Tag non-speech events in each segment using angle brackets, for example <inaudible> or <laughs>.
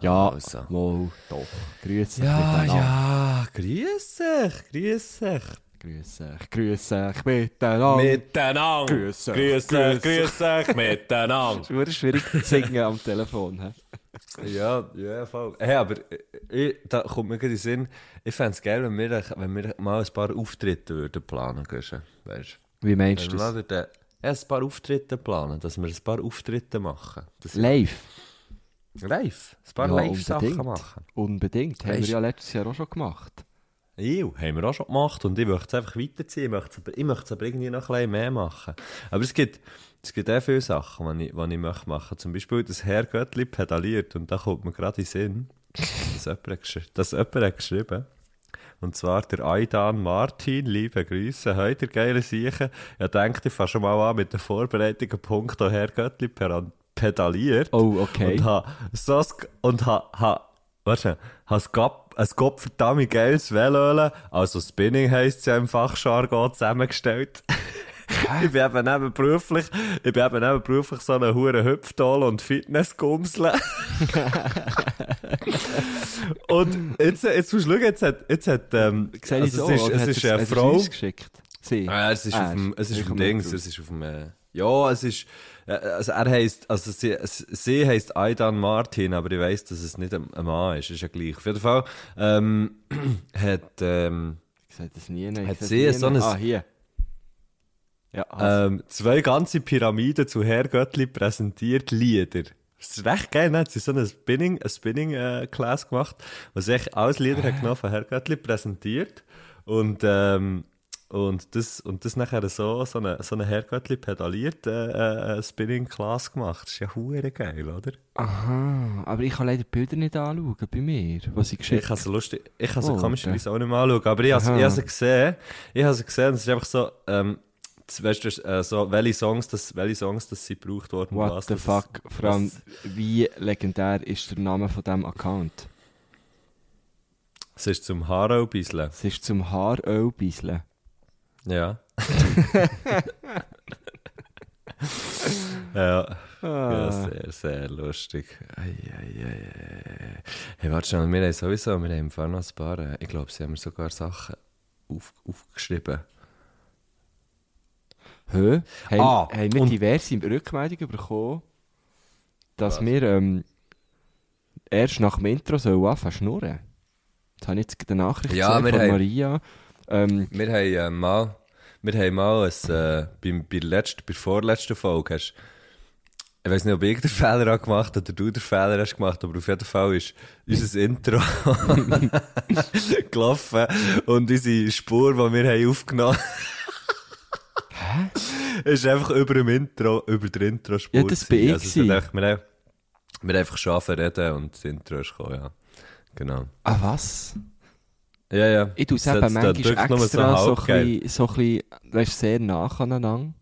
Ja, Also. wohl, doch. Grüß dich Ja, miteinander. ja, grüß dich, grüß dich. Grüß dich, grüß dich miteinander. Miteinander. Grüß dich, grüß dich, grüß dich, miteinander. Es <laughs> ist schwierig zu singen am Telefon. He? Ja, ja, voll. Hey, aber ich, da kommt mir gerade in den Sinn, ich fände es geil, wenn wir, wenn wir mal ein paar Auftritte würden planen würden. Weißt Wie meinst du? das? Ja, ein paar Auftritte planen, dass wir ein paar Auftritte machen. Das Live? Live. Ein paar Ja, Live-Sachen machen. Unbedingt. Haben wir ja letztes Jahr auch schon gemacht. Ja, haben wir auch schon gemacht und ich möchte es einfach weiterziehen. Ich möchte es aber, ich möchte aber irgendwie noch ein bisschen mehr machen. Aber es gibt, es gibt auch viele Sachen, die ich, die ich möchte machen. Zum Beispiel das Herr Göttli pedaliert und da kommt mir gerade in den Sinn, dass jemand, dass jemand hat geschrieben und zwar der Aidan Martin, liebe Grüße, heute geile Siechen. Ich denke, ich fange schon mal an mit den Vorbereitungen Punkt Herr Göttli per- pedaliert. Oh, okay. Und ha so und ha, ha weißt du, ha ein Gott- ein gottverdammt geiles Velöle, also Spinning heisst es ja im Fachjargon, zusammengestellt. <laughs> ich bin eben nebenberuflich, ich bin eben nebenberuflich so eine hure Hüpfdoll und Fitnessgumsle. <laughs> und jetzt, jetzt musst du schauen, jetzt hat, jetzt hat, ähm, also so? es ist, oder es ist eine Frau. Sie? Ah, es ist Ah, auf dem, es ist auf dem Dings, es ist auf dem, äh, ja, es ist, also er heisst, also sie, sie heisst Aidan Martin, aber ich weiss, dass es nicht ein, Mann ist, ist ja gleich. Auf jeden Fall, ähm, <clears throat> hat, ähm, Ich sage das nie. Ich Hat sag sie nie. so ein- Ah, hier. Ja, also. ähm, zwei ganze Pyramiden zu Herr Göttli präsentiert Lieder. Das ist recht geil, ne? Hat sie so eine Spinning, eine Spinning, äh, Class gemacht, wo sie echt alles Lieder hat genommen von Herr Göttli präsentiert. Und, ähm, und das, und das nachher so, so eine, so eine Herr Göttli pedaliert, äh, äh, Spinning Class gemacht. Das ist ja hure geil, oder? Aha, aber ich kann leider die Bilder nicht anschauen bei mir, was ich geschickt Ich habe sie lustig, ich habe sie Oh, komischerweise auch nicht mal anschauen, aber ich habe, sie- Aha. ich habe sie gesehen, ich habe sie gesehen, es ist einfach so, ähm, weißt du, äh, so, welche Songs, das, welche Songs, das sie gebraucht worden, What was the das- fuck? Vor allem, wie legendär ist der Name von diesem Account? Es ist zum Haarau bisseln. Es ist zum Haaröl bisseln. <laughs> Ja. ja. Ja, sehr, sehr lustig. Ei, ei, ei. Hey, warte schnell, wir haben sowieso, wir haben im Fall noch ein paar, äh, ich glaube, sie haben mir sogar Sachen auf, aufgeschrieben. Hä? Haben, Ah, haben wir diverse Rückmeldungen bekommen, dass wir ähm, erst nach dem Intro sollen anfangen zu schnurren? Das habe ich jetzt eine Nachricht Ja, von haben- Maria. Ähm, Wir haben äh, mal, wir haben mal ein, äh, bei, der letzten, bei der vorletzten Folge hast, ich weiß nicht, ob ich den Fehler habe gemacht oder du den Fehler hast gemacht, aber auf jeden Fall ist unser Intro <laughs> gelaufen und unsere Spur, die wir haben aufgenommen haben, <laughs> ist einfach über dem Intro, über der Intro-Spur. Ja, das bin gewesen. ich Also wir, haben, wir haben einfach schon reden und das Intro ist gekommen, ja. Genau. ah, was? Ja, ja. Ich tue es eben manchmal extra so, halb ein bisschen, so ein bisschen, weißt, sehr nach aneinander.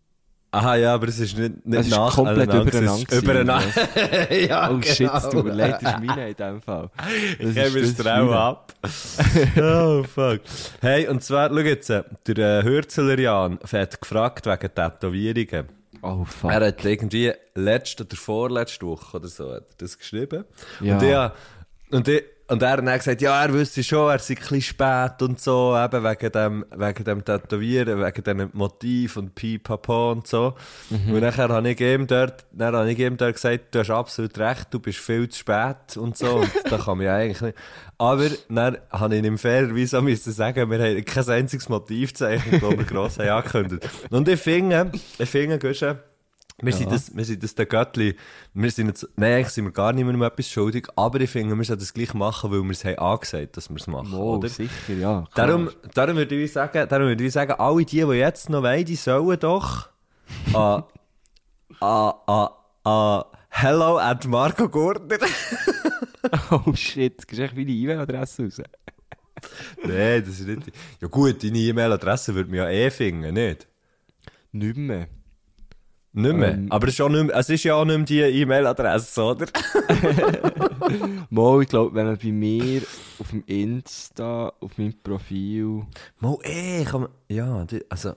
Aha, ja, aber es ist nicht, nicht Es ist nach komplett aneinander, es ist übereinander Übereinander. <laughs> ja, Oh shit, es tut mir genau. leid, das ist meine in dem Fall. Das Ich gebe es dir auch ab. <laughs> oh, fuck. Hey, und zwar, schau jetzt, äh, der äh, Hürzeler Jan hat gefragt wegen Tätowierungen. Oh fuck. Er hat irgendwie letzte oder vorletzte Woche oder so hat das geschrieben. Ja. Und, ich, und, ich, und er hat dann gesagt, ja, er wüsste schon, er sei ein bisschen spät und so, eben wegen dem, wegen dem Tätowieren, wegen dem Motiv und Pipapo und so. Mhm. Und nachher habe ich ihm dort, dann habe ich ihm dort gesagt, du hast absolut recht, du bist viel zu spät und so. Und da kann man ja eigentlich nicht. Aber dann habe ich ihm fairerweise auch müssen sagen, wir haben kein einziges Motivzeichen, das wir gross haben angekündigt. Und ich finde, ich finde, Guschen, wir, sind das, wir sind das der Göttli. Wir sind jetzt, nein, eigentlich sind wir gar nicht mehr um etwas schuldig, aber ich finde, wir sollten das gleich machen, weil wir es haben angesagt, dass wir es machen, Oh, oder? sicher, ja. klar. Darum, darum würde ich sagen, darum würde ich sagen, alle die, die jetzt noch wollen, die sollen doch an, an, an, an hello at Marco Gurtner <laughs> oh shit, gibst du echt meine E-Mail-Adresse raus? Nein, das ist nicht. Ja, gut, deine E-Mail-Adresse würde mir ja eh finden, nicht? Nicht mehr. Nicht mehr. Ähm. Aber es ist, ja nicht mehr, es ist ja auch nicht mehr die E-Mail-Adresse, oder? <laughs> Mal, ich glaube, wenn man bei mir auf dem Insta, auf meinem Profil, Mal eh, kann man. Ja, also.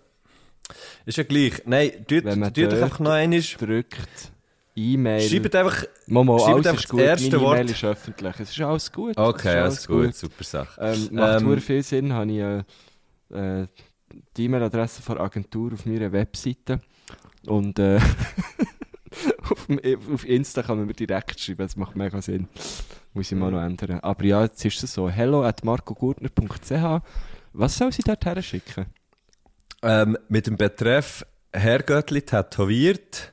Ist ja gleich. Nein, tut, Wenn man tut doch einfach noch einmal. drückt, E-Mail. Schreibt einfach. Mal, mal, schreibt alles einfach ist das gut. erste Wort. E-Mail ist öffentlich. Es ist alles gut. Okay, ist alles gut, super Sache. Ähm, macht Ähm, viel Sinn, habe ich äh, äh, die E-Mail-Adresse von der Agentur auf meiner Webseite. Und äh, <laughs> auf, dem- auf Insta kann man mir direkt schreiben, das macht mega Sinn. Muss ich mal noch ändern. Aber ja, jetzt ist es so. Hello at marcogurtner.ch Was soll sie dort her schicken? Ähm, mit dem Betreff Herrgöttli tätowiert.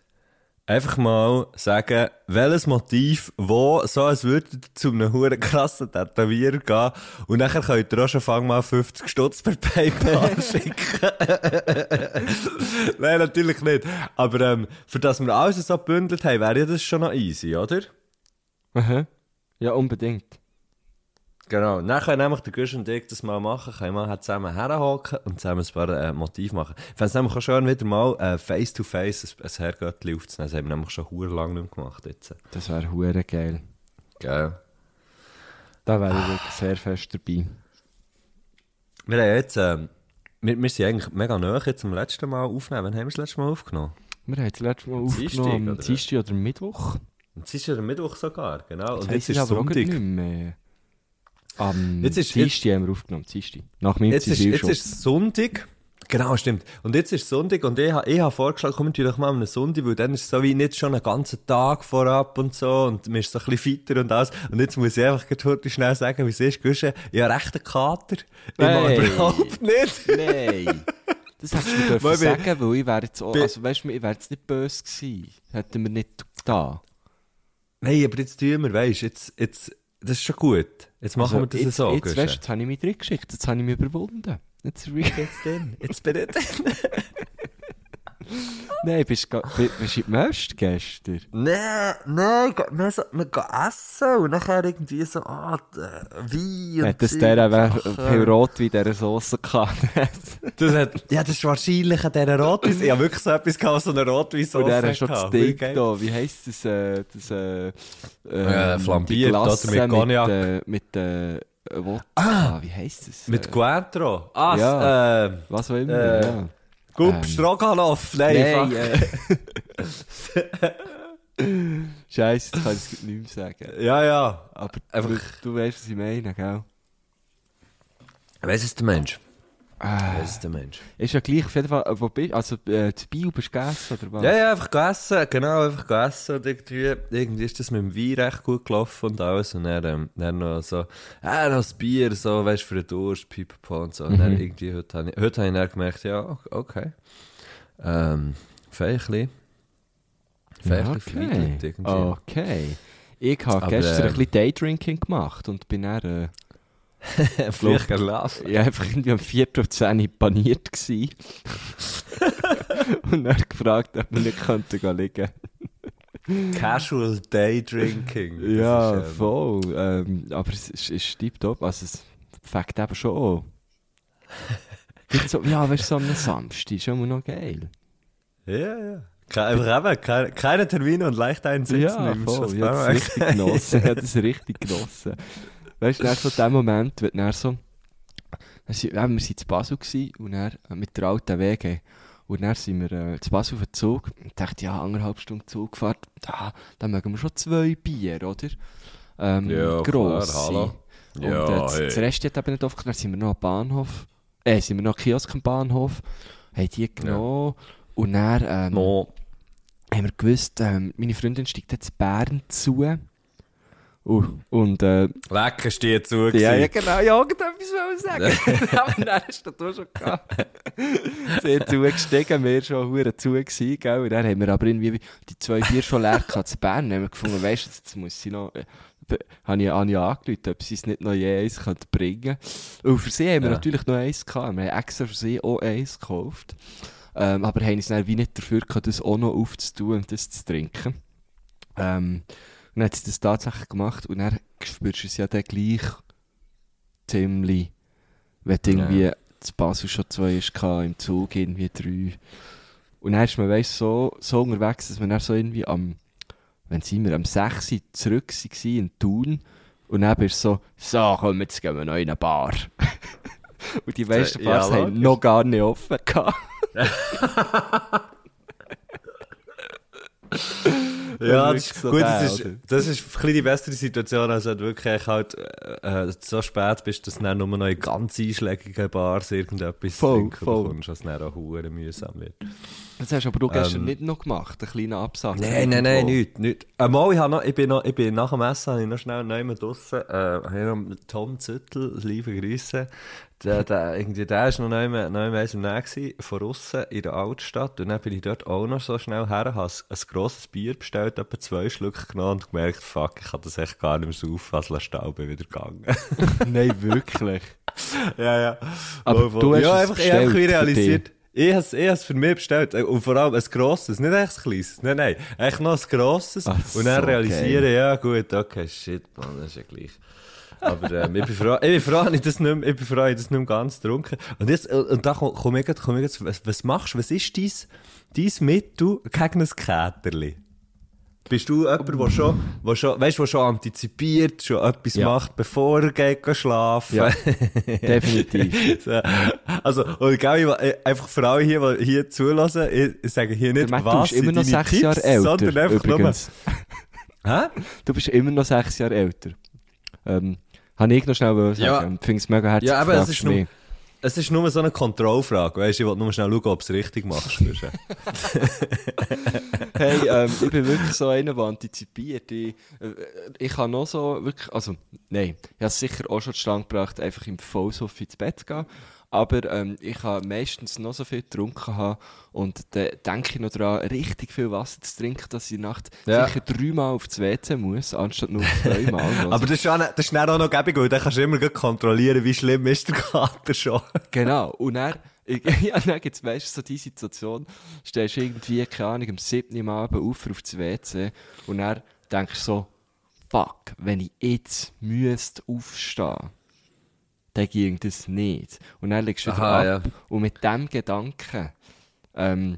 Einfach mal sagen, welches Motiv, wo, so als würdet ihr zu einem huren krassen Tätowierer gehen. Und nachher könnt ihr auch schon fang mal 50 Stutz per PayPal <laughs> schicken. <laughs> Nein, natürlich nicht. Aber ähm, für das wir alles so gebündelt haben, wäre ja das schon noch easy, oder? Aha. Ja, unbedingt. Genau. Können nämlich der Gusch und ich das mal machen, können wir halt zusammen herhocken und zusammen ein paar äh, Motiv machen. Ich fände es nämlich auch schön, wieder mal äh, face-to-face ein, ein Herrgöttli aufzunehmen. Das haben wir nämlich schon hure lang nicht mehr gemacht jetzt. Das wäre hure geil. Gell. Da wäre ich wirklich sehr fest dabei. Wir haben jetzt, ähm, wir, wir sind eigentlich mega nahe jetzt zum letzten Mal aufnehmen. Wann haben wir das letzte Mal aufgenommen? Wir haben das letzte Mal Dienstag, aufgenommen, am oder? Dienstag oder Mittwoch. Jetzt ist ja der Mittwoch sogar, genau. Jetzt und jetzt ist auch Sonntag. nicht mehr. Am Jetzt ist- Dienstag haben wir aufgenommen, Dienstag. Nach meinem Jetzt ist, jetzt ist Sonntag. Genau, stimmt. Und jetzt ist Sonntag und ich, ich habe vorgeschlagen, kommen wir doch mal am Sonntag, weil dann ist es so wie nicht schon einen ganzen Tag vorab und so und man ist so ein bisschen fitter und alles. Und jetzt muss ich einfach heute schnell sagen, wie es ist, ich habe recht einen Kater. Ich mag Hey. überhaupt nicht. Nein! Das hättest du mir sagen, weil ich wäre jetzt auch, also weißt du, ich wäre jetzt nicht böse gewesen. Hätten wir nicht da. Nein, aber jetzt tun wir, weisst jetzt, jetzt, das ist schon gut. Jetzt machen wir das Also jetzt, so, Jetzt, weißt, jetzt habe ich mich drin geschickt, jetzt habe ich mich überwunden. Jetzt, Jetzt bin ich <laughs> <laughs> Nein, bist du bist, du Möst gestern? Nein, nein, wir, so, wir gehen essen und nachher irgendwie so, ah, d- Wein und Hat das Zeug, der viel Rotwein in dieser Sauce gehabt? <laughs> Das hat, ja, das ist wahrscheinlich an dieser Rotweiss. Ich habe wirklich so etwas gehabt, so eine Rotweissauce. Und er hat schon das. Ding da, wie heisst das, äh, das, äh, Äh, ähm, flambiert, oder? Mit Cognac. Mit, äh, mit äh, Wodka, wie heisst das? Mit äh, Cointreau. Ah, Ja. äh, was auch immer, äh, ja. Gub Ähm, Stroganoff. Nein, Nein, äh, Scheiße, jetzt kann ich es nicht mehr sagen. Ja, ja. Aber Einfach- du, du weißt, was ich meine, gell? Weiss es der Mensch? Äh, Weiss es der Mensch? ist ja gleich, auf jeden Fall, äh, wo bist Also, äh, das Bio bist du gegessen, oder was? Ja, ja, einfach gegessen, genau, einfach gegessen und irgendwie, irgendwie ist das mit dem Wein recht gut gelaufen und alles und dann, ähm, dann noch so, äh, noch das Bier, so, weißt du, für den Durst, pipapo und so und dann Mhm. irgendwie, heute habe ich, heute habe ich dann gemerkt, ja, ok- okay, ähm, Feichli, Feichli okay. verweigert irgendwie. okay. Ich habe Aber, gestern ähm, ein bisschen Daydrinking gemacht und bin dann, äh, <laughs> Vielleicht ich war einfach irgendwie um 4 Uhr 10 Uhr paniert <laughs> und dann gefragt, ob wir nicht könnten gehen liegen. Casual Day Drinking. Das Ja, ist, ähm, voll. Ähm, aber es ist, ist tiptop. Also es fängt eben schon an. So, ja, weißt du, so am Samstag ist immer noch geil. Ja, ja. Ke- Einfach eben, keine, keine Termine und leicht einen Sitzen. ja, voll. Ich habe das richtig genossen. Ich habe das richtig <laughs> genossen. Weißt du, so der Moment, wenn dann so... Dann sind, ja, wir waren zu Basel gewesen, und dann, äh, mit der alten WG. Und dann sind wir äh, zu Basel auf den Zug. Und dachte, ja, anderthalb Stunden Zugfahrt, da, da mögen wir schon zwei Bier, oder? Ähm, Ja, grosse. klar, hallo. Und Ja, äh, das, hey. das Rest hat eben nicht aufgehört. Dann sind wir noch am Bahnhof. Äh, sind wir noch am Kiosk am Bahnhof. Haben die genommen. Und dann ähm, No. haben wir gewusst, ähm, meine Freundin steigt jetzt Bern zu. Uh, und äh, Lecker steht zu. ja, ja, genau, ja, irgendetwas wollte ich sagen. <laughs> <laughs> Aber dann hast du das schon gehabt. <laughs> Sie hat zugestiegen, wir schon hure zu gewesen, gell? Und dann haben wir aber irgendwie die zwei Bier schon leer gehabt zu Bern. Haben wir gefunden, weißt du, jetzt muss sie noch, äh, be- habe ich Anja angerufen, ob sie es nicht noch je eins könnte bringen Und für sie haben wir Ja. natürlich noch eins gehabt. Wir haben extra für sie auch eins gekauft. Ähm, aber haben uns dann wie nicht dafür gehabt, das auch noch aufzutun und das zu trinken. Ähm, dann hat sie das tatsächlich gemacht und dann spürst du es ja dann gleich ziemlich, wenn du irgendwie Ja. zu Basel schon zwei ist, im Zug irgendwie drei. Und dann ist man, weißt, so, so unterwegs, dass man dann so irgendwie am, wenn sind wir, am 6 Uhr zurück waren in Thun und dann bist du so, so, komm, jetzt gehen wir noch in eine Bar. <laughs> und die meisten Ja, Bars haben logisch. noch gar nicht offen gehabt. <laughs> Ja, das ist, so gut, das ist, das ist ein bisschen die bessere Situation, als wenn du wirklich halt äh, so spät bist, dass du dann nur noch in ganz einschlägigen Bars irgendetwas Voll, trinken voll. bekommst, was dann auch mühsam wird. Das hast aber du gestern Ähm, nicht noch gemacht, einen kleinen Absatz. Nein, nein, nein, irgendwo. nicht. nicht. Einmal, ich, hab noch, ich, bin noch, ich bin nach dem Essen habe ich noch schnell neu draussen, äh, habe ich noch mit Tom Züttel, liebe Grüße, der, der, irgendwie, der ist noch neu, neu im Nähe von aussen in der Altstadt und dann bin ich dort auch noch so schnell her, habe ein, ein grosses Bier bestellt, etwa zwei Schlücke genommen und gemerkt, fuck, ich kann das echt gar nicht mehr saufen, als Stau bin wieder gegangen. <laughs> Nein, wirklich. <laughs> ja, ja. Aber Voll, du hast ja, einfach, ich habe realisiert, ich habe es für mich bestellt. äh, Und vor allem ein grosses, nicht echt ein kleines. Nein, nein. Echt noch ein grosses. Ach, und dann so realisieren, ja gut, okay, shit, man, das ist ja gleich. Aber ähm, ich bin froh, ich bin froh, <laughs> ich das nicht mehr, ich bin froh, ich das nicht mehr ganz getrunken. Und jetzt, und und da komme komm ich, grad- komm ich grad- was, was machst du, was ist dein, dein Mittel gegen ein Käterli? Bist du jemand, der schon, der schon, weißt, der schon antizipiert, schon etwas Ja. macht, bevor er geht schlafen? Ja, <laughs> definitiv. So, also, und gell, ich, einfach für alle hier, die hier zulassen, ich, ich sage hier nicht, Matt, du was bist immer sind noch sechs Tipps, Jahre älter, sondern einfach übrigens. nur... <laughs> Hä? Du bist immer noch sechs Jahre älter. Ähm, habe ich noch schnell wollen sagen. Ja. Und finde es mega herzlich. Ja, aber es ist nur. Es ist nur so eine Kontrollfrage, weißt du, ich will nur schnell schauen, ob du es richtig machst. <laughs> äh. Hey, ähm, ich bin wirklich so einer, der antizipiert. Ich, äh, ich habe noch so wirklich, also, nein, ich habe es sicher auch schon zustande gebracht, einfach im Vollsuff ins Bett zu gehen. Aber ähm, ich habe meistens noch so viel getrunken haben und dann denke ich noch daran, richtig viel Wasser zu trinken, dass ich in der Nacht Ja. sicher dreimal aufs WC muss, anstatt nur <laughs> zweimal. Also, Aber das ist, schon, das ist dann auch noch gäbig, weil dann kannst du immer kontrollieren, wie schlimm ist der Kater schon. <laughs> Genau. Und dann, <laughs> ja, dann gibt es meistens so die Situation, stehst du irgendwie, keine Ahnung, am 7. Uhr Abend auf aufs WC und dann denkst du so, fuck, wenn ich jetzt müsste aufstehen, dann ging das nicht. Und dann legst du wieder Aha, ab und mit dem Gedanken ähm,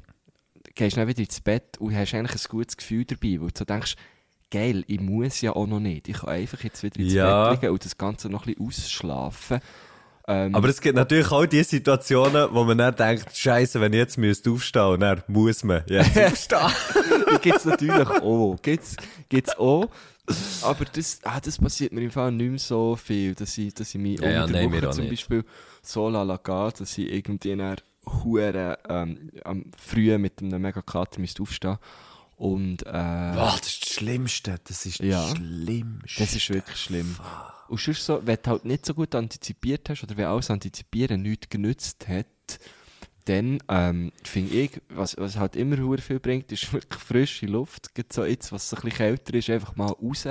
gehst du dann wieder ins Bett und hast eigentlich ein gutes Gefühl dabei, weil du so denkst, geil, ich muss ja auch noch nicht. Ich kann einfach jetzt wieder ins Ja. Bett liegen und das Ganze noch ein bisschen ausschlafen. Ähm, Aber es gibt natürlich auch die Situationen, wo man dann denkt, Scheiße, wenn ich jetzt müsste aufstehen, und dann muss man jetzt <laughs> aufstehen. gibt es natürlich auch. Gibt's, gibt's auch. <laughs> Aber das, ah, das passiert mir im Fall nicht mehr so viel, dass ich, dass ich mich Ja, ja, nein, Woche zum nicht. Beispiel so la gehen, dass ich irgendwie dann hure, ähm, am Früh mit einem mega Kater müsste aufstehen. Und, äh, Boah, das ist das Schlimmste. Das ist Ja. das Schlimmste. das ist wirklich schlimm. Und sonst so, wenn du halt nicht so gut antizipiert hast oder wenn alles Antizipieren nichts genützt hat, dann ähm, finde ich, was, was halt immer viel bringt, ist wirklich <laughs> frische Luft. Gerade so jetzt, was so ein bisschen kälter ist, einfach mal raus,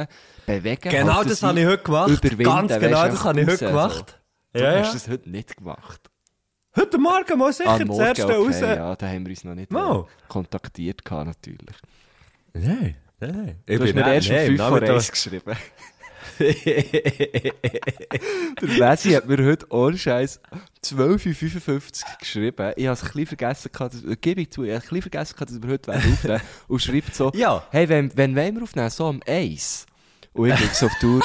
bewegen. Genau halt das habe ich heute gemacht. Überwinden, Ganz weisst genau das habe ich heute gemacht. So. Du Ja, hast ja. das heute nicht gemacht. Heute Morgen mal sicher das Morgen, erste okay, raus. ja, da haben wir uns noch nicht äh, kontaktiert gehabt, natürlich. Nein, nein. Ich Du hast mir erst um nein, 5 vor Nachmittag- 1 geschrieben. <laughs> Der Lesi hat mir heute ohne Scheiß 12.55 Uhr geschrieben. Ich habe es ein bisschen vergessen, dass, gebe ich zu, ich habe ein bisschen vergessen, dass wir heute aufnehmen <laughs> Und schreibt so, Ja. hey, wenn, wenn wollen wir aufnehmen? So am 1. Und ich schaue so auf Uhr.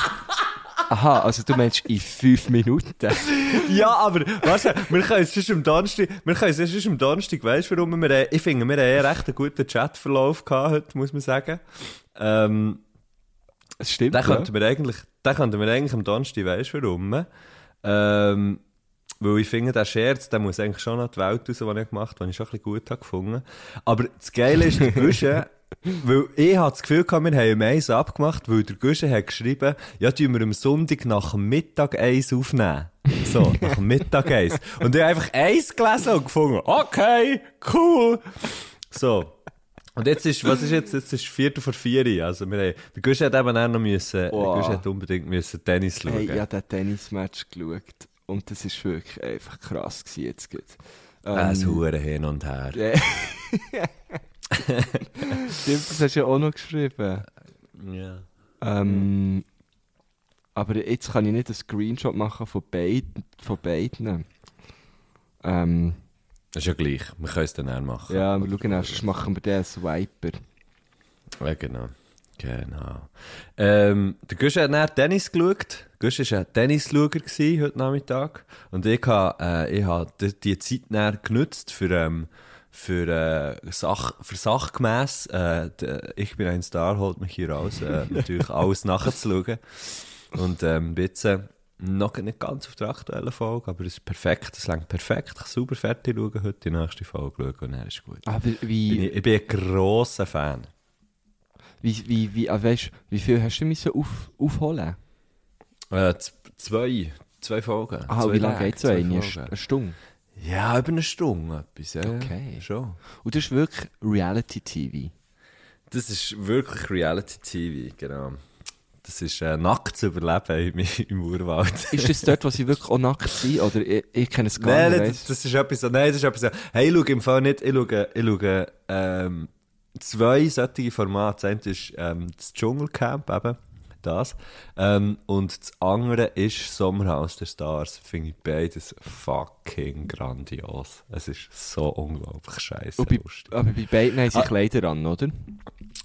Aha, also du meinst in 5 Minuten? <laughs> Ja, aber, weißt du, wir können es sonst am Donnerstag, wir können es sonst am Donnerstag, weißt du, warum wir, äh, ich finde, wir haben eh recht einen guten Chatverlauf gehabt heute, muss man sagen. Ähm, Es stimmt, den ja. könnten wir eigentlich, den könnten wir eigentlich am Donnerstag, weißt du, warum? Ähm, weil ich finde, der Scherz, der muss eigentlich schon noch die Welt raus, den ich gemacht habe, den ich schon ein bisschen gut habe gefunden. Aber das Geile ist, der Gusche, <laughs> weil ich hatte das Gefühl wir haben um eins abgemacht, weil der Gusche hat geschrieben, ja, tun wir am Sonntag nach dem Mittag eins aufnehmen. So, <laughs> nach dem Mittag eins. Und ich habe einfach eins gelesen und gefunden, okay, cool. So. Und jetzt ist, was ist jetzt? Jetzt ist Viertel vor vier. Also, wir haben, der Gusch hat eben auch noch müssen, der Gusch hat unbedingt müssen Tennis schauen. Hey, ich habe den Tennismatch geschaut. Und das war wirklich einfach krass gewesen jetzt. gerade. Ähm, Ein Huren hin und her. Ja. <laughs> Stimmt, das hast du ja auch noch geschrieben. Ja. Ähm, aber jetzt kann ich nicht einen Screenshot machen von, beid, von beiden. Ähm, Das ist ja gleich. Wir können es dann auch machen. ja, wir schauen erst, machen wir den als Wiper. Ja, genau. Genau. Ähm, der Gusch hat nach Tennis geschaut. Gusch war ein Tennisschauer heute Nachmittag. Und ich habe äh, ich ha die, die Zeit dann genutzt für, ähm, für, äh, Sach, für sachgemäss, äh, ich bin ein Star, holt mich hier raus, äh, natürlich alles nachzuschauen. Und ähm, äh, noch nicht ganz auf der aktuellen Folge, aber es ist perfekt, es längt perfekt. Ich kann sauber fertig schauen, heute die nächste Folge schauen und dann ist gut. Aber Bin wie, ich, ich bin ein grosser Fan. wie, wie, wie, ah, weißt, wie viel hast du müssen auf, aufholen? Äh, zwei, zwei Folgen. Ah, zwei wie lange geht so eine? Eine Stunde? Ja, über eine Stunde etwas, ja. Okay. Schon. Und das ist wirklich Reality-TV. Das ist wirklich Reality-TV, genau. Das ist äh, nackt zu überleben im, <laughs> im Urwald. Ist das dort, wo sie wirklich auch nackt sind? Oder ich, ich kenne es gar Nein, nicht. nein, das, das ist etwas nein, das ist etwas so. Hey, ich schaue im Fall nicht, ich schaue, ich schaue ähm, zwei solche Formate. Das eine ist ähm, das Dschungelcamp, eben, das. Ähm, und das andere ist Sommerhaus der Stars. Finde ich beides fucking grandios. Es ist so unglaublich scheiße bei, aber bei beiden haben sie Ah. Kleider an, oder?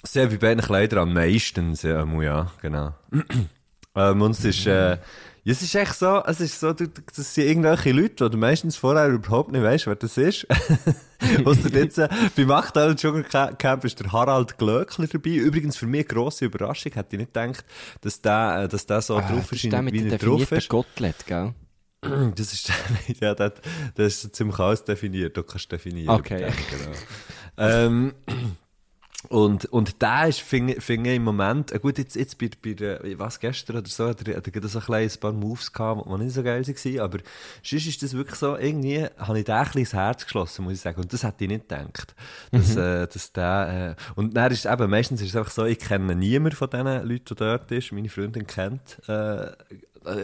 Sehr bei beiden Kleidern am meisten, ja, ja genau. <clears throat> ähm, und es ist, äh, ja, es ist echt so, es ist so, du, du- das sind irgendwelche Leute, die du meistens vorher überhaupt nicht weißt, wer das ist. <laughs> Ausser <laughs> jetzt, äh, beim aktuellen Dschungelcamp ist der Harald Glöckler dabei. Übrigens für mich eine grosse Überraschung, hätte ich nicht gedacht, dass der, äh, dass der so Ah, drauf ist, <clears throat> ist der wie er drauf ist. Gottlet, gell? Das ist, ja, das, das ist ziemlich alles definiert. Du kannst definieren. Okay. Ja, genau. ähm, <clears throat> und, und der ist, finde ich, finde ich im Moment, äh, gut, jetzt, jetzt bei, bei der, was, gestern oder so, hat er, hat er so ein, kleines paar Moves gehabt, die nicht so geil waren, aber sonst ist das wirklich so, irgendwie habe ich da ein bisschen ins Herz geschlossen, muss ich sagen, und das hätte ich nicht gedacht, dass, äh, dass der, äh, und dann ist eben, meistens ist es einfach so, ich kenne niemanden von diesen Leuten, die dort ist, meine Freundin kennt, äh,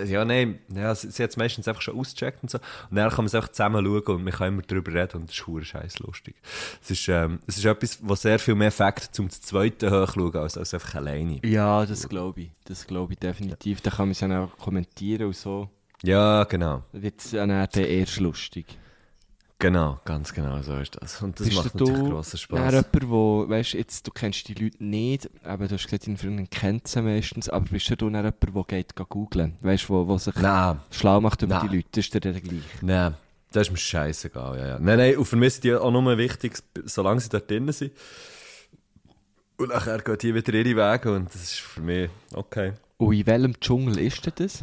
ja, nein, ja, sie, hat es meistens einfach schon ausgecheckt und so. Und dann kann man es einfach zusammen schauen und man kann immer darüber reden und das ist scheiß lustig. Es ist, ähm, es ist etwas, was sehr viel mehr Fakt zum zweiten hochschauen als, als einfach alleine. Ja, das glaube ich. Das glaube ich definitiv. Da kann man es dann auch kommentieren und so. Ja, genau. Wird es dann auch erst lustig. Genau, ganz genau, so ist das. Und das Bist macht natürlich grossen Spass. jemand, wo, weißt jetzt, du kennst die Leute nicht, aber du hast gesagt, deine Freundin kennt sie meistens, aber bist du dann jemand, der geht googlen? Weißt du, wo, wo sich Nein, schlau macht über Nein. die Leute? Ist dir der gleich? nein, das ist mir scheißegal, ja, ja. Nein, nein, und für mich sind die auch nur wichtig, solange sie dort drinnen sind. Und nachher gehen die wieder ihre Wege und das ist für mich okay. Und in welchem Dschungel ist denn das?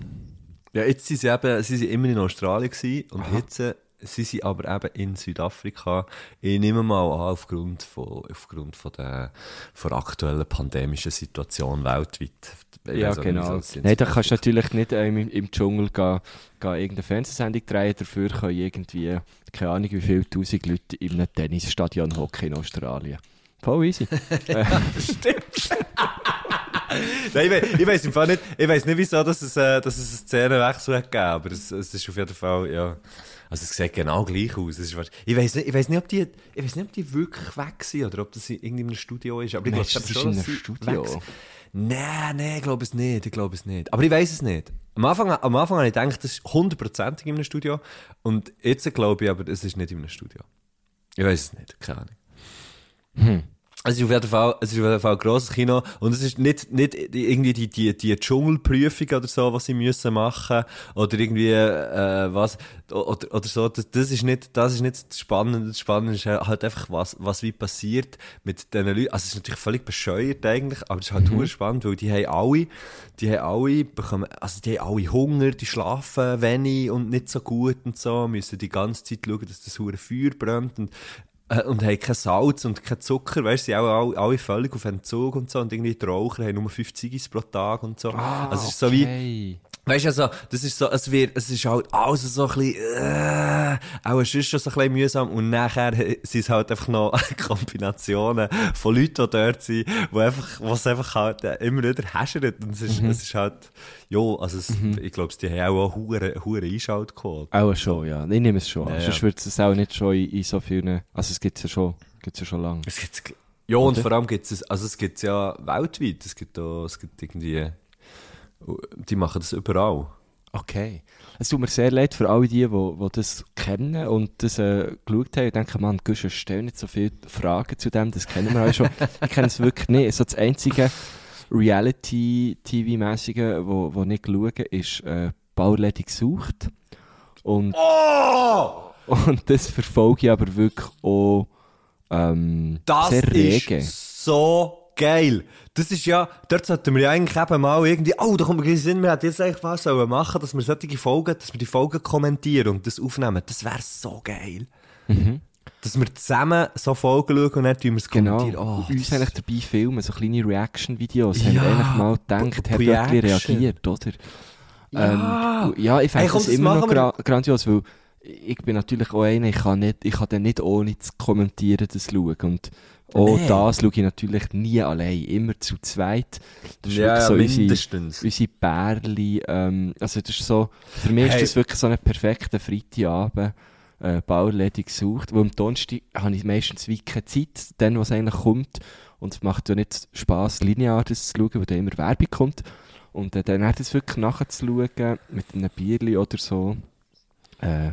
Ja, jetzt sind sie eben, sie sind immer in Australien gewesen und Aha. jetzt sie sind aber eben in Südafrika. Ich nehme mal an, aufgrund von, aufgrund von der, von der aktuellen pandemischen Situation weltweit. Ja, nicht, genau. Nein, da kannst du natürlich nicht ähm, im, im Dschungel gehen, gehen irgendeine Fernsehsendung drehen, dafür können irgendwie, keine Ahnung wie viele tausend Leute in einem Tennisstadion hocken in Australien. Voll easy. <laughs> Nein, ich, we- ich weiss im Fall nicht, ich weiss nicht, wieso dass es, äh, dass es einen Szenenwechsel hat gegeben, aber es, es ist auf jeden Fall, ja. Also es sieht genau gleich aus. Ist, ich weiss nicht, ich nicht, ob die, ich weiss nicht, ob die wirklich weg sind oder ob das in irgendeinem Studio ist. Aber ich glaube das schon, ist in einem Studio? Nein, nein, ich glaube es nicht, ich glaube es nicht. Aber ich weiss es nicht. Am Anfang, am Anfang habe ich gedacht, das ist hundertprozentig in einem Studio. Und jetzt glaube ich aber, es ist nicht in einem Studio. Ich weiß es nicht, keine Ahnung. Hm. Es ist auf jeden Fall, es ist auf jeden Fall ein grosses Kino. Und es ist nicht, nicht irgendwie die, die, die Dschungelprüfung oder so, was sie müssen machen. Oder irgendwie, äh, was, oder, oder so. Das, das ist nicht, das ist nicht das Spannende. Das Spannende ist halt einfach, was, was wie passiert mit diesen Leuten. Also, es ist natürlich völlig bescheuert eigentlich, aber es ist halt mhm. spannend, weil die haben alle, die haben alle bekommen, also die haben alle Hunger, die schlafen wenig und nicht so gut und so, müssen die ganze Zeit schauen, dass das hure Feuer brennt und und haben kein Salz und kein Zucker, weißt du, sie sind auch alle, alle völlig auf Entzug und so und irgendwie die Raucher haben nur 5 Ziggis pro Tag und so. Ah, also es ist so wie, okay. Weißt du, also, das ist so, es wird, es ist halt alles so ein bisschen, äh, auch es ist schon so ein bisschen mühsam und nachher <laughs> sind es halt einfach noch <laughs> Kombinationen von Leuten, die dort sind, wo einfach, was einfach halt äh, immer wieder häschert und es ist, Mhm. es ist halt, ja, also es, ich glaube, die haben auch eine hure, hure Einschaltquote. Auch schon, ja. Ich nehme es schon. An. ja. Sonst würde es auch nicht schon in, in so vielen. Also, es gibt es ja schon, gibt's ja schon lange. Es gibt, Ja, und Oder? vor allem gibt es, also es gibt ja weltweit, es gibt da, es gibt irgendwie, die machen das überall. Okay. Es tut mir sehr leid für alle die, die, die das kennen und das äh, geschaut haben. Ich denke, man, Guschen, stell nicht so viele Fragen zu dem, das kennen wir alle schon. ich kenne es wirklich nicht. So das einzige Reality-TV-mäßige, wo, wo ich schaue, ist äh, Bauleitung sucht. Und, Oh! und das verfolge ich aber wirklich auch ähm, Das sehr rege. ist so geil. Das ist ja, dort sollten wir ja eigentlich eben mal irgendwie, oh, da kommt mir gleich Sinn, wir hätten jetzt eigentlich was sollen machen, dass wir solche Folgen, dass wir die Folgen kommentieren und das aufnehmen. Das wäre so geil. Dass wir zusammen so Folgen schauen und dann tun wir es Genau. kommentieren. Oh, und uns eigentlich dabei filmen, so kleine Reaction-Videos. Haben Ja, wir eigentlich mal gedacht, hat Reaction. reagiert, oder? Ja. Ähm, ja, ich Hey, fände komm, das immer noch gra grandios, weil ich bin natürlich auch einer, ich kann, nicht, ich kann dann nicht ohne zu kommentieren das schauen. Und auch Nee. das schaue ich natürlich nie allein, immer zu zweit. Das ist ja, wirklich so unsere, mindestens. unsere Bärli, ähm, also das ist so, für mich Hey. ist das wirklich so ein perfekter Freitagabend, äh, Bauerledig gesucht, weil am Donnerstag habe ich meistens wie keine Zeit, dann, was eigentlich kommt, und es macht ja nicht Spass, linear das zu schauen, weil da immer Werbung kommt, und äh, dann hat es wirklich nachzuschauen, mit einem Bierli oder so, äh,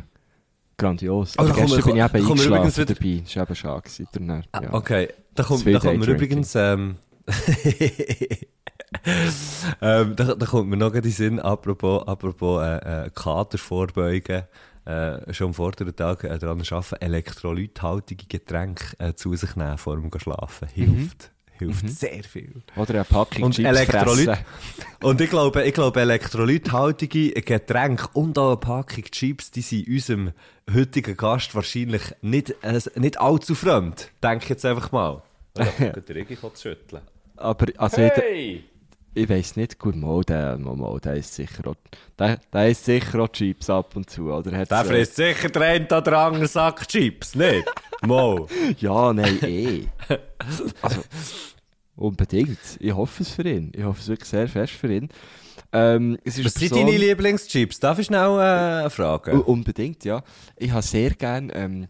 grandios. Oh, da kommen wir- gestern bin ich eben eingeschlafen wieder- dabei, das war eben schade. gewesen, Ah, ja. Okay, da kommt, da kommt mir übrigens, ähm, <laughs> ähm, da, da kommt mir noch in den Sinn, apropos, apropos äh, äh, Kater vorbeugen, äh, schon am vorderen Tag äh, daran arbeiten, elektrolythaltige Getränke äh, zu sich nehmen vor dem Schlafen. Hilft. Hilft sehr viel. Oder eine Packung Und Chips Elektrolyt- fressen. Und ich glaube, ich glaube, elektrolythaltige Getränke und auch eine Packung Chips, die sind unserem heutigen Gast wahrscheinlich nicht, äh, nicht allzu fremd. Denke ich jetzt einfach mal. <laughs> Ja, der Rigi kann schütteln. Aber also Hey! Ich weiß nicht, gut, mal, der, mal, mal, der ist sicher auch, der, der isst sicher auch Chips ab und zu, oder? Hat's, Der frisst sicher den einen oder anderen Sack Chips, nicht? Mo. Äh, <laughs> ja, nein, eh. also, unbedingt. Ich hoffe es für ihn. Ich hoffe es wirklich sehr fest für ihn. Ähm, es ist Was sind deine Lieblingschips? Darf ich schnell äh, fragen? U- Unbedingt, ja. Ich habe sehr gerne ähm,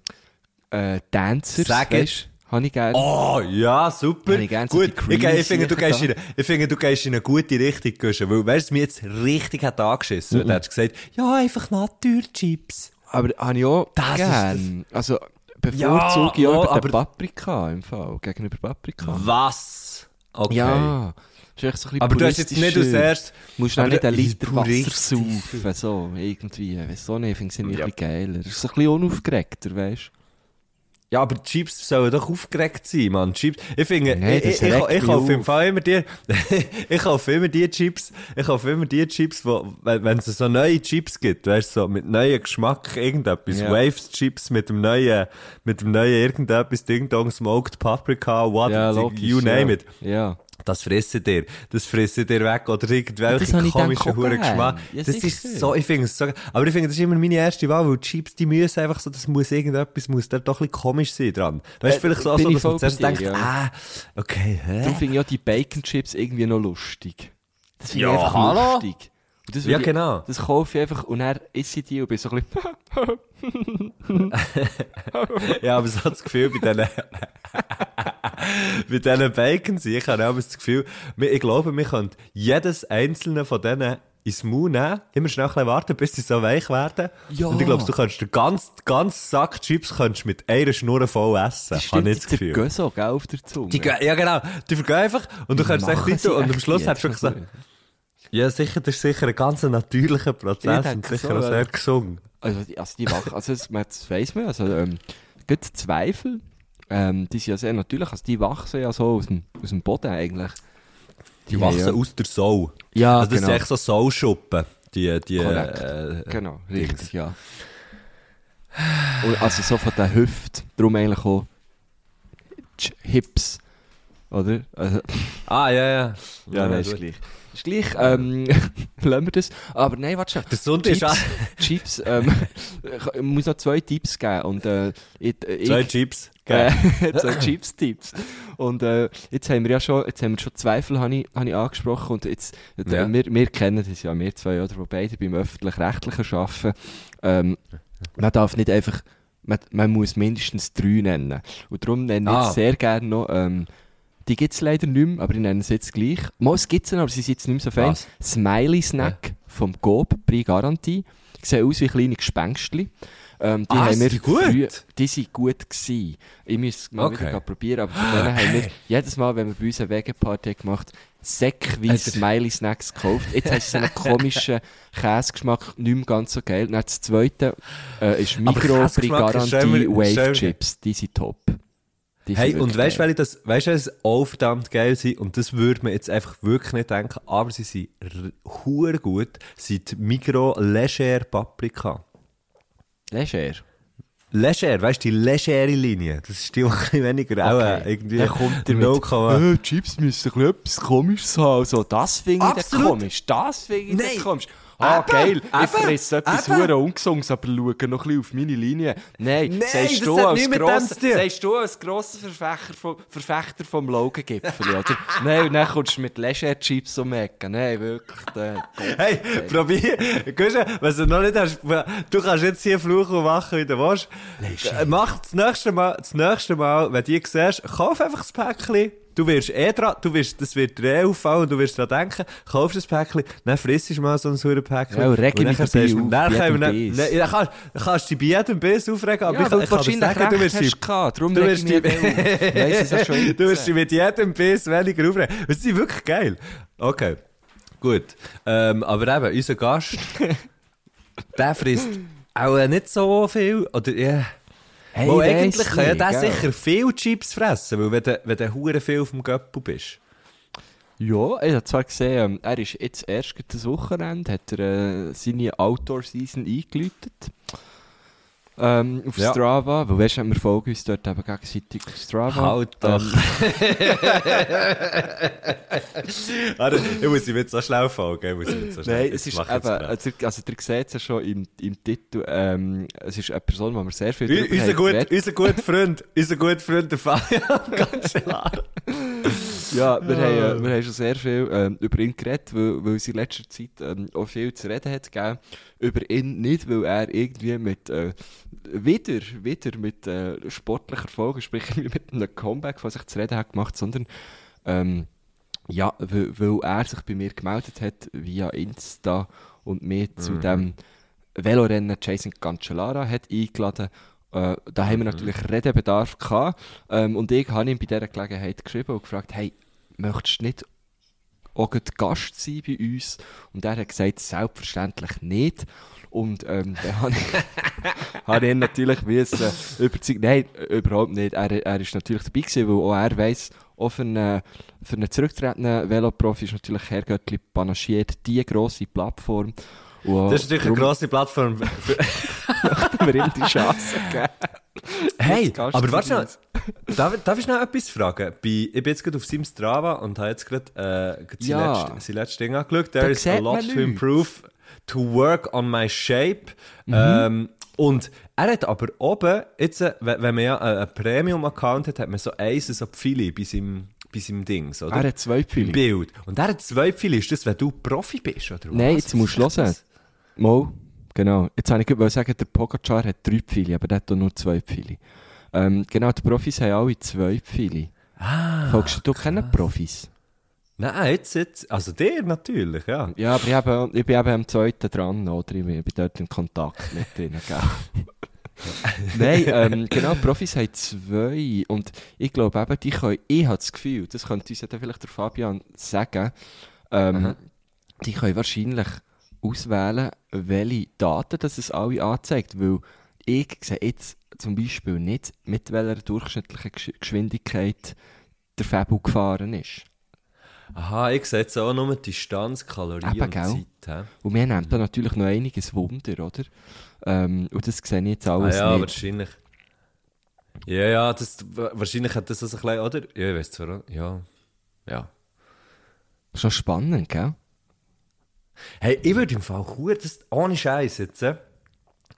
äh, Dancers, Sag weisst, habe ich gerne. Oh, ja, super. Habe ich gern so Gut, die ich, ich, finde, du gehst in, eine- ich finde, du gehst in eine gute Richtung, Guschen, weil, weißt du, mir jetzt richtig hat angeschissen. Mhm. Du hättest gesagt, ja, einfach Naturchips. Aber habe ich auch Das gern. Also, bevorzuge Ja, ich auch über aber- Paprika im Fall, gegenüber Paprika. Was? Okay. Ja, das so Aber du hast jetzt nicht erstes... Du musst aber nicht einen das- Liter Wasser saufen, so, irgendwie. Weißt du nicht, ich finde es irgendwie Ja. ein bisschen geiler. Das ist so ein bisschen unaufgeregter, weißt du. Ja, aber die Chips sollen doch aufgeregt sein, Mann. Chips. Ich finde, Nee, ich, ich, ich, ich kaufe im. Fall immer die, <laughs> ich kaufe immer die Chips, ich kaufe immer die Chips, wo, wenn, wenn es so neue Chips gibt, weißt du, so mit neuem Geschmack, irgendetwas, Ja. Waves Chips mit dem neuen, mit dem neuen irgendetwas, Ding Dong, Smoked Paprika, what, Ja, logisch. you name ja. it. Ja. Das fressen dir. Das fressen dir weg. Oder irgendwelche komischen Huren. Geschmack. Ja, das ist so, ich finde es so, aber ich finde, das ist immer meine erste Wahl, weil die Chips, die müssen einfach so, das muss irgendetwas, muss da doch ein bisschen komisch sein dran. Weißt du, Äh, vielleicht so, so ich dass man zuerst dir, denkt, ja. ah, okay, Darum hä? finde ich auch die Bacon Chips irgendwie noch lustig. Das finde Ja, ich einfach hallo? lustig. Ja, würde ich- genau. Das kaufe ich einfach und dann esse ich die und bin so ein bisschen... <laughs> Ja, aber so das Gefühl bei diesen, bei diesen Bacons, ich habe auch das Gefühl, ich glaube, wir können jedes einzelne von denen ins Maul nehmen, immer schnell warten, bis sie so weich werden. Ja. Und ich glaube, du kannst den ganzen, ganzen Sack Chips kannst mit einer Schnur voll essen. Das habe stimmt, die das Gefühl. zergehen so, gell, auf der Zunge. Die ja genau, die vergehen einfach und du kannst echt Machen sie weiter und am echt Schluss die hast du jetzt gesagt, schon ja sicher, das ist sicher ein ganz natürlicher Prozess und sicher so, auch ja. sehr gesund. Also die, also die wach, also das, weiss man, also ähm, gibt Zweifel, ähm, die sind ja sehr natürlich, also die wachsen ja so aus dem, aus dem Boden eigentlich. Die haben wachsen ja, aus der Sau. Ja, also das genau. sind echt so Sauschuppen. Die, die, äh, Genau, Dings. richtig, ja. Und also so von der Hüfte, darum eigentlich auch Ch- Hips, oder? Also, Ah, ja, ja. ja, nein, ist gleich. Ist gleich, ähm, <laughs> lassen wir das. Aber nein, warte schon. Der Sonntag ist Chips, auch... <laughs> Chips ähm, ich muss noch zwei Tipps geben. Und, äh, ich, ich, Zwei Chips. <laughs> Äh, so Chips-Tipps. Und äh, jetzt haben wir ja schon, jetzt haben wir schon Zweifel, habe ich, habe ich angesprochen. Und jetzt, äh, Ja. wir, wir kennen das ja, wir zwei, oder, die beide beim Öffentlich-Rechtlichen arbeiten. Ähm, man darf nicht einfach man, man muss mindestens drei nennen. Und darum nenne ich Ah. sehr gerne noch, ähm, die gibt es leider nicht mehr, aber ich nenne sie jetzt gleich. Mal, es gibt sie aber sie sind jetzt nicht mehr so fein. Was? Smiley Snack vom Gob, Prix Garantie. Sehen aus wie kleine Gespenstli. Ähm, die Ah, haben wir gut? früher- die sind gut gewesen. Ich muss es mal Okay. wieder probieren, aber von denen haben wir jedes Mal, wenn wir bei uns eine Vegan-Party gemacht säckweise Smiley Snacks gekauft. Jetzt hast du so einen komischen <laughs> Käsegeschmack, nicht mehr ganz so geil. Dann das zweite äh, ist ist Garantie Wave Chips. Die sind top. Die Hey, und weißt du, das, weißt du, auch verdammt geil sind? Und das würde man jetzt einfach wirklich nicht denken, aber sie sind hure gut, sind die Migro Leger Paprika. Leger. Leger, weißt du, die legere Linie, das ist die, die ein bisschen weniger auch Okay. äh, irgendwie Dann kommt er mit, 0,- äh, Chips müssen ein bisschen etwas Komisches haben. Also, das finde ich komisch. Das finde ich komisch. Ah, Eben, geil. Ich eben, fresse etwas hure Ungesundes, aber schaue noch ein bisschen auf meine Linie. Nein, Nein, sagst, du als tun. sagst du als grosser Verfechter vom, Verfechter vom Logengipfel, oder? Nein, und dann kommst du mit Leger-Chips um die Ecke. Nein, wirklich. Der Gott. Hey, probier, Guschen, was du noch nicht hast, du kannst jetzt hier fluchen und machen, wie du willst. Äh, Mach das nächste Mal, das nächste Mal, wenn du die siehst, kauf einfach das Päckchen. Du wirst eh dran, du wirst, das wird dir eh auffallen du wirst dran denken, kaufst das Päckchen, dann frisst du mal so ein sauren Päckchen. Ja, und reg mich dabei auf, dann jedem dann, dann, dann kannst, kannst du dich bei jedem Biss aufregen, aber Ja, ich, ich kann dir sagen, du wirst dich gehabt. Darum du wirst ich mich die- eben auf. <laughs> Ich weiss es ja schon jetzt. Du wirst dich mit jedem Biss weniger aufregen. Das ist wirklich geil. Okay. Gut. Ähm, aber eben, unser Gast, <laughs> der frisst auch äh, nicht so viel. Oder, ja. Hey, Weil ich eigentlich kann ja der sicher viel Chips fressen, weil wenn du, wenn du hure viel auf dem Göppel bist. Ja, ich habe zwar gesehen, er ist jetzt erst das Wochenende, hat er äh, seine Outdoor-Season eingeläutet. Ähm, auf Ja. Strava, weil weißt du, wir folgen uns dort eben gegenseitig auf Strava. Halt doch. <laughs> Warte, ich muss ihm jetzt so schnell folgen. Ich muss ihm jetzt so schnell. Nein, es ist eben, also, ihr- also ihr seht es ja schon im, im Titel, ähm, es ist eine Person, die wir sehr viel drüber Unser gut, unser guter Freund, unser guter Freund, der Fabian <laughs> Cancellara. <laughs> Ja, wir, haben, äh, wir haben schon sehr viel ähm, über ihn geredet, weil, weil es in letzter Zeit ähm, auch viel zu reden hat gegeben. Über ihn nicht, weil er irgendwie mit, äh, wieder, wieder mit äh, sportlicher Erfolg, sprich <laughs> mit einem Comeback von sich zu reden hat gemacht, sondern ähm, ja, weil, weil er sich bei mir gemeldet hat via Insta und mich zu dem Velorennen Jason Cancellara hat eingeladen. Äh, da haben wir natürlich Redebedarf gehabt. Ähm, und ich habe ihm bei dieser Gelegenheit geschrieben und gefragt, hey, möchtest du nicht auch Gast sein bei uns? Und er hat gesagt, selbstverständlich nicht. Und ähm, <laughs> dann habe ich, ich ihn natürlich müssen überzeugen. Nein, äh, überhaupt nicht. Er, er ist natürlich dabei gewesen, weil auch er weiss, auch für einen, für einen zurücktretenden Veloprofi ist natürlich Herrgöttli panaschiert die grosse Plattform. Auch Das ist natürlich eine darum grosse Plattform. möchten wir ihm die Chance geben. Hey, aber warte schnell. Darf, darf ich noch etwas fragen? Bei, ich bin jetzt gerade auf seinem Strava und habe jetzt gerade äh, gerade Ja. sein letztes Ding angeschaut. There Da is a lot to improve, to work on my shape. Mhm. Ähm, und er hat aber oben, jetzt, äh, wenn man ja einen einen Premium-Account hat, hat man so eins, so Pfeile bei seinem, bei seinem Dings, oder? Er hat zwei Pfeile. Bild. Und er hat zwei Pfeile. Ist das, wenn du Profi bist, oder Nein, was? jetzt musst du hören. das? Mal, genau. Jetzt wollte ich gerade sagen, der Pogacar hat drei Pfeile, aber der hat nur zwei Pfeile. Ähm, genau, die Profis haben alle zwei Pfeile. Ah, Folgst du, kennst Profis? Nein, jetzt, jetzt, also der natürlich, ja. Ja, aber ich, habe, ich bin eben am zweiten dran, oder? Ich bin dort in Kontakt mit denen, gell? <laughs> Nein, ähm, genau, Profis haben zwei. Und ich glaube eben, die können, ich habe das Gefühl, das könnte uns ja dann vielleicht der Fabian sagen, ähm, die können wahrscheinlich auswählen, welche Daten das es alle anzeigt. Weil ich sehe jetzt zum Beispiel nicht, mit welcher durchschnittlichen Gesch Geschwindigkeit der Fabel gefahren ist. Aha, ich sehe jetzt auch nur die Distanz, Kalorien Eben, und gell? Zeit. hä? Und wir nehmen da natürlich noch einiges Wunder, oder? Ähm, und das sehe ich jetzt Ah alles ja, nicht. wahrscheinlich. Ja, ja, das, wahrscheinlich hat das so ein bisschen, oder? Ja, ich weiß zwar ja. Ja. Schon spannend, gell? Hey, ich würde im Fall gut, das ohne Scheiß jetzt, äh,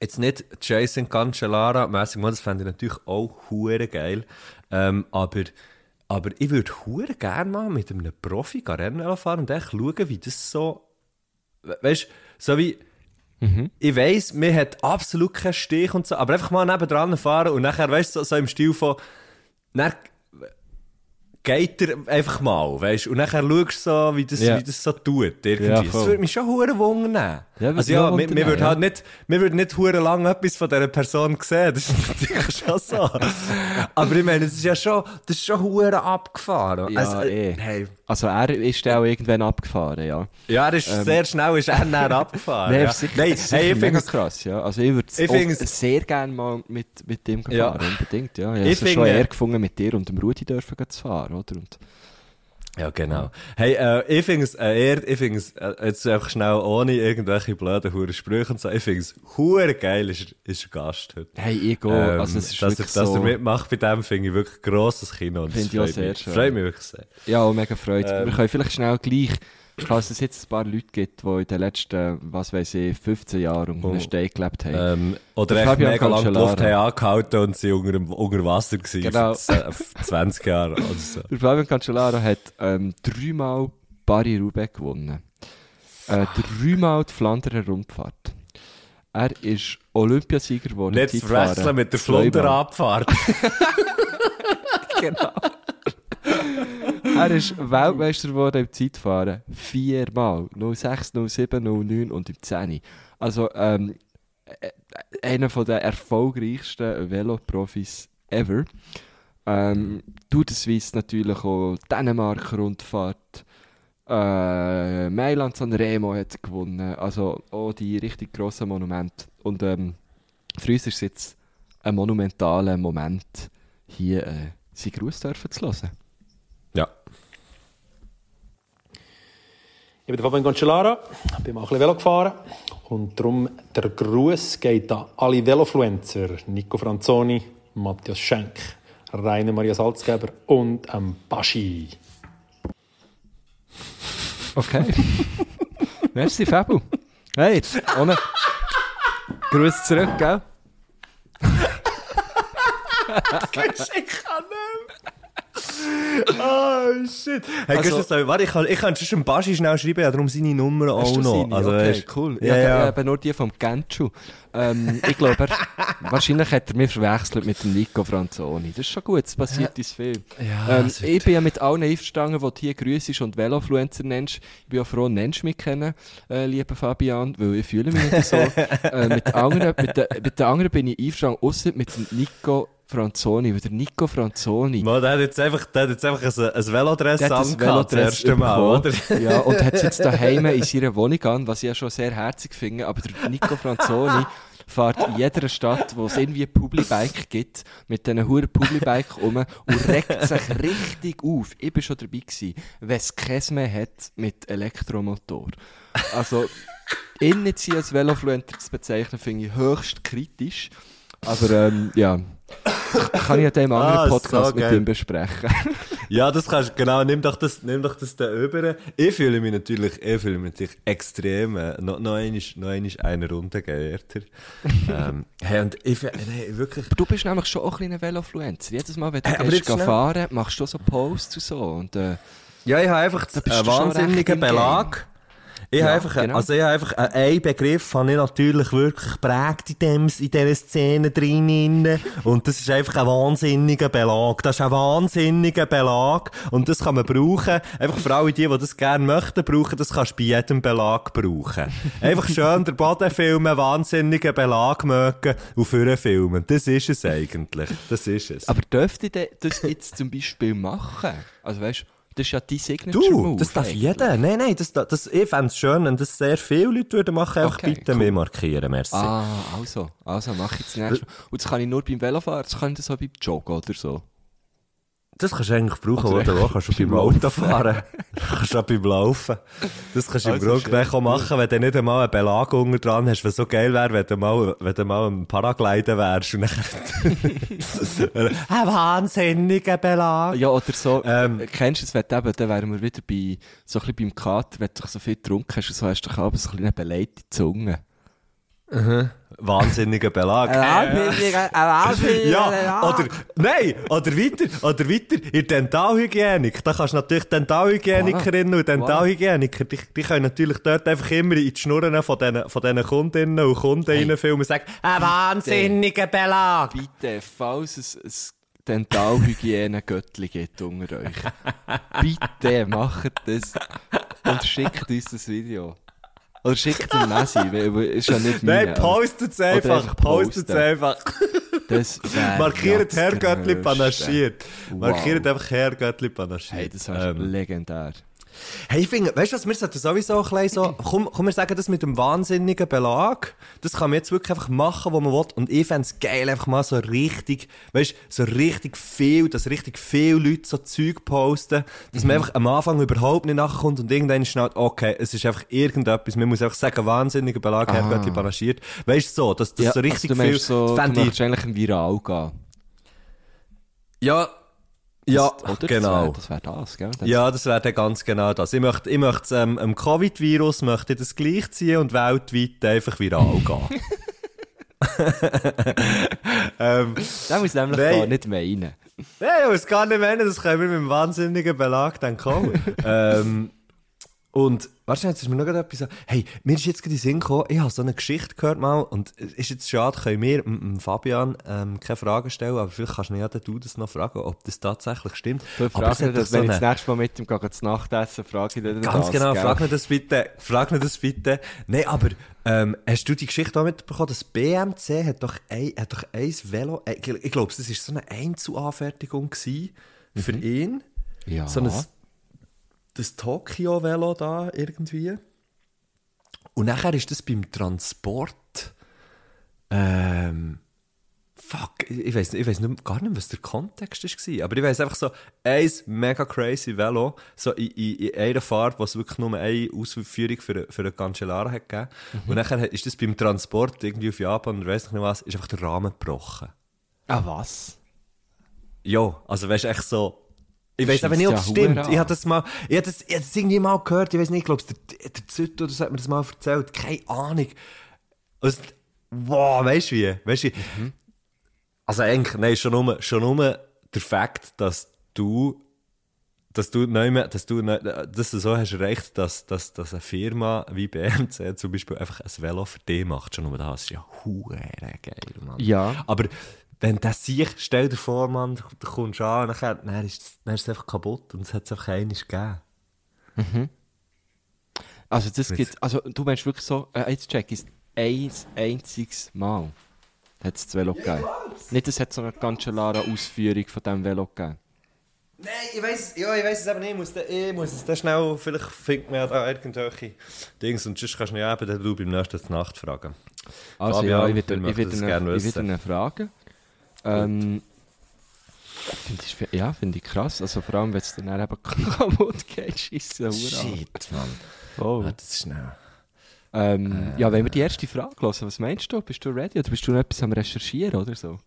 jetzt nicht Jason Cancellara mäßig das fände ich natürlich auch hure geil. Ähm, aber, aber ich würde hure gerne mal mit einem Profi Rennen fahren und echt schauen, wie das so, we- weißt so wie, ich weiss, mir hat absolut keinen Stich und so, aber einfach mal nebendran fahren und nachher, weißt du, so, so im Stil von, dann geht er einfach mal, weißt du, und nachher schaust du so, wie das, Ja. wie das so tut, irgendwie. Ja, das würde mich schon hure wundern. Ja, also ja, wir, wir würden halt nicht, wir würden nicht hure lang etwas von dieser Person sehen, das ist natürlich <laughs> schon so. aber ich meine, das ist ja schon, das ist schon hure abgefahren. Also, äh, eh. hey. Also er ist auch irgendwann abgefahren, ja. Ja, er ist sehr schnell, ist er näher <laughs> abgefahren. Nein, ja. sicher, Nein, hey, ich finde krass, ja. Also ich würde es sehr gerne mal mit, mit dem fahren, unbedingt, ja. Ich, habe es schon eher gefunden, mit dir und dem Rudi dürfen zu fahren, oder? Und Ja, genau. Hey, äh, ich finde es, äh, eher, ich finde es, äh, jetzt einfach schnell ohne irgendwelche blöden hure Sprüche und so, ich finde es hure geil, ist, ist Gast heute. hey, ich gehe, Ähm, also es ist dass, wirklich ich, dass so... er mitmacht bei dem, finde ich wirklich grosses Kino. und Finde ich auch sehr mich. schön. Freut mich wirklich sehr. Ja, mega freut. Ähm. Wir können vielleicht schnell gleich, falls es jetzt ein paar Leute gibt, die in den letzten, was weiß ich, 15 Jahren einem Oh. Stein gelebt haben. Ähm, oder Der echt mega lange die Luft haben angehalten und sie unter, unter Wasser gewesen Genau. für z- für 20 Jahre oder so. Der Fabian Cancellara hat ähm, dreimal Paris-Roubaix gewonnen. Äh, dreimal die Flanderer Rundfahrt. Er ist Olympiasieger geworden. Zeitfahren. wresteln mit der Zweimal. Flunderabfahrt. <laughs> <laughs> Genau. Er ist Weltmeister geworden im Zeitfahren. Viermal. 06, 07, 09 und im 10. Also, ähm, äh, einer der erfolgreichsten Veloprofis ever. Ähm, Tour de Suisse natürlich auch, Dänemark Rundfahrt, äh, Mailand San Remo hat gewonnen, also auch die richtig grossen Monumente. Und ähm, für uns ist es jetzt ein monumentaler Moment, hier äh, seinen Gruß zu hören. Ja. Ich bin der Fabian Cancellara, bin mal ein bisschen Velo gefahren und darum der Gruß geht an alle Velofluencer, Nico Franzoni, Matthias Schenk, Rainer Maria Salzgeber und am Baschi. Okay. <laughs> Merci, Fabu. Hey, ohne Gruß zurück, gell? <laughs> Oh, shit. Hey, Also- so, warte, ich kann, ich kann schon Baschi schnell schreiben, ja, darum seine Nummer auch noch. seine? Also, okay, weisst- cool. Ja, Ja, ja. ja. eben nur die vom Gentschu. Ähm, ich glaube, <laughs> wahrscheinlich hat er mich verwechselt mit dem Nico Franzoni. Das ist schon gut, es passiert uns viel. Ja, ähm, ich bin ja mit allen einverstanden, die du hier grüßest und Velofluencer nennst. Ich bin ja froh, nennst du mich kennen, äh, lieber Fabian, weil ich fühle mich nicht so. <laughs> äh, mit, anderen, mit, den, mit den anderen bin ich einverstanden, außer mit dem Nico Franzoni, weil der Nico Franzoni... Mal, der hat jetzt einfach, der hat jetzt einfach ein, ein Velodress angehabt, das erste Mal, oder? <laughs> Ja, und hat es jetzt daheim in seiner Wohnung an, was ich ja schon sehr herzig finde. Aber der Nico Franzoni fährt in jeder Stadt, wo es irgendwie Publibike gibt, mit diesen huren Publibike um und regt sich richtig auf. Ich war schon dabei gewesen, wenn es keins mehr hat mit Elektromotor. Also, ihn hier als Velofluenter zu bezeichnen, finde ich höchst kritisch. Aber ähm, ja, kann ich an dem anderen Ah, so Podcast mit geil. ihm besprechen. <laughs> Ja, das kannst du, genau, nimm doch das, nimm doch das da über. Ich fühle mich natürlich, ich fühle mich natürlich extrem, äh, noch, noch einmal, noch einmal eine Runde geehrter. <laughs> ähm, hey, und ich, nee, wirklich, Du bist nämlich schon auch ein kleiner Velofluencer. Jedes Mal, wenn du Hey, aber gehst fahren, machst du so Posts und so. Und, äh, Ja, ich habe einfach einen wahnsinnigen. Belag. Ich Ja, habe einfach, genau. also ich habe einfach einen Begriff, habe ich natürlich wirklich geprägt in, dem, in dieser Szene drin. Und das ist einfach ein wahnsinniger Belag. Das ist ein wahnsinniger Belag. Und das kann man brauchen. Einfach für alle die, die das gerne möchten brauchen, das kannst du bei jedem Belag brauchen. Einfach schön der Boden filmen, wahnsinnigen Belag mögen und für filmen. Das ist es eigentlich. Das ist es. aber dürfte ich das jetzt zum Beispiel machen? Also weißt das ist ja dein Signature Du, Move. das darf eigentlich. jeder. Nein, nein, das, das, ich fände es schön, wenn das sehr viele Leute würden machen. Einfach Okay, bitte cool. mehr markieren, merci. Ah, also, also mach ich das nächste Mal. Und das kann ich nur beim Velofahren, das kann ich das auch beim Joggen oder so. Das kannst du eigentlich brauchen, Oder oder? auch. <laughs> Kannst du beim beim Autofahren. kannst du auch beim Laufen. Das kannst du im Also Grunde schön. gleich auch machen, wenn du nicht einmal einen Belag unten dran hast, was so geil wäre, wenn du mal, wenn du mal am Paragliden wärst und dann, <laughs> ein wahnsinniger Belag. Ja, oder so, Ähm. äh, kennst du es, wenn eben, dann wären wir wieder bei, so ein bisschen beim Kater, wenn du so viel getrunken hast und so hast du abends so ein bisschen eine beleidigte Zunge. Wahnsinnigen Belag. Äh, ja, oder, nein, oder weiter, oder weiter, in der Dentalhygienik, da kannst du natürlich Dentalhygienikerinnen und Dentalhygieniker, die, die können natürlich dort einfach immer in die Schnurren von diesen, von diesen Kundinnen und Kunden hey. und sagen, ein wahnsinniger Belag. Bitte, falls es, es Dentalhygiene-Göttli gibt unter euch, <laughs> bitte macht das und schickt uns das Video. Oder schickt ein Messi, weil ist ja nicht Nein, postet es einfach, postet es einfach. Das <laughs> Markiert Herr Göttli panaschiert. Wow. Markiert einfach Herr Göttli panaschiert. Hey, das ist ähm, legendär. Hey, ich finde, weißt du was, wir sollten sowieso ein bisschen so, <clears throat> komm, komm, wir sagen das mit dem wahnsinnigen Belag, das kann man jetzt wirklich einfach machen, wo man will, und ich fände es geil, einfach mal so richtig, weißt du, so richtig viel, dass richtig viele Leute so Zeug posten, dass mhm. man einfach am Anfang überhaupt nicht nachkommt und irgendwann ist schnell, okay, es ist einfach irgendetwas, man muss einfach sagen, wahnsinniger Belag, ah. Herr panaschiert, weißt du so, dass das ja, so richtig also du viel, so, das du möchtest eigentlich ein Viral gehen. Ja, ja, das, genau. Das wäre wär das, gell? Das ja, das wäre dann ganz genau das. Ich möchte, ich möchte ähm, dem Covid-Virus möchte ich das gleich ziehen und weltweit einfach viral gehen. <laughs> ähm, das muss nämlich nein. gar nicht meinen. Nein, ich muss gar nicht meinen, das können wir mit einem wahnsinnigen Belag dann kommen. <laughs> ähm, und, weißt du, jetzt ist mir noch etwas so, hey, mir ist jetzt gerade in den Sinn gekommen, ich habe so eine Geschichte gehört mal, und ist jetzt schade, können wir m, Fabian ähm, keine Fragen stellen, aber vielleicht kannst du ja du das noch fragen, ob das tatsächlich stimmt. Du fragst mir das, wenn so ich das nächste Mal mit ihm gehe, zu Nacht essen, frage ich dir das. Ganz genau, frag mir das bitte, frag mir das bitte. Nein, aber, ähm, hast du die Geschichte auch mitbekommen, das BMC hat doch ein, hat doch ein Velo, äh, ich, ich glaube, das war so eine Einzelanfertigung gewesen für mhm. ihn. Ja. So ein das Tokio-Velo da irgendwie. Und nachher ist das beim Transport. Ähm, fuck, ich weiß ich weiß gar nicht, was der Kontext war. Aber ich weiß einfach so, ein mega crazy Velo, so in, in, in einer Fahrt, wo es wirklich nur eine Ausführung für, für einen Cancellara hat gegeben. Mhm. Und nachher ist das beim Transport irgendwie auf Japan oder weiss nicht was, ist einfach der Rahmen gebrochen. Ah, was? Ja, also weißt du, echt so, ich weiß aber nicht, ob es stimmt. Ich habe das mal, ich habe das, ich hab das irgendwie mal gehört. Ich weiß nicht, ich glaube, der, der Zütt oder so hat mir das mal erzählt. Keine Ahnung. Also, wow, weißt du wie? Weißt du, mhm. also eigentlich, nein, schon nur, schon nur der Fakt, dass du, dass du neu mehr, dass du, dass du so hast recht, dass, dass, dass eine Firma wie BMC zum Beispiel einfach ein Velo für dich macht. Schon nur das ist ja hure geil, Mann. Ja. Aber, wenn das sich, stell dir vor, Mann, du kommst an, dann, dann, ist, dann ist es einfach kaputt und es hat es einfach keinen gegeben. Mhm. Also das gibt, also du meinst wirklich so, äh, jetzt check ist ein einziges Mal hat es das Velo gegeben. Nicht, es hat so eine ganz klare Ausführung von diesem Velo gegeben. Nein, ich weiß, ja, ich weiß es aber nicht. Ich muss, ich muss es dann schnell, vielleicht findet man ja da irgendwelche Dinge und sonst kannst du ja eben du beim nächsten Nacht fragen. Also Fabian, ja, ich würde, ich würde, Ähm, find ich, ja, finde ich krass. Also vor allem, wenn es dann eben <laughs> kaputt geht, scheiße. Shit, Mann. Oh. Warte schnell. Ähm, äh, ja, wenn wir die erste Frage hören, was meinst du? Bist du ready oder bist du noch etwas am Recherchieren oder so?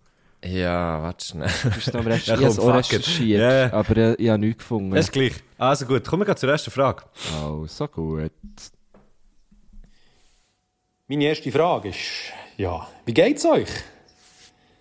Ja, warte schnell. Bist du am Recherchieren? <laughs> ja, komm, recherchiert, yeah. aber äh, ich habe nichts gefunden. Das ist gleich. Also gut, kommen wir zur ersten Frage. Also gut. Meine erste Frage ist, ja, wie geht's euch?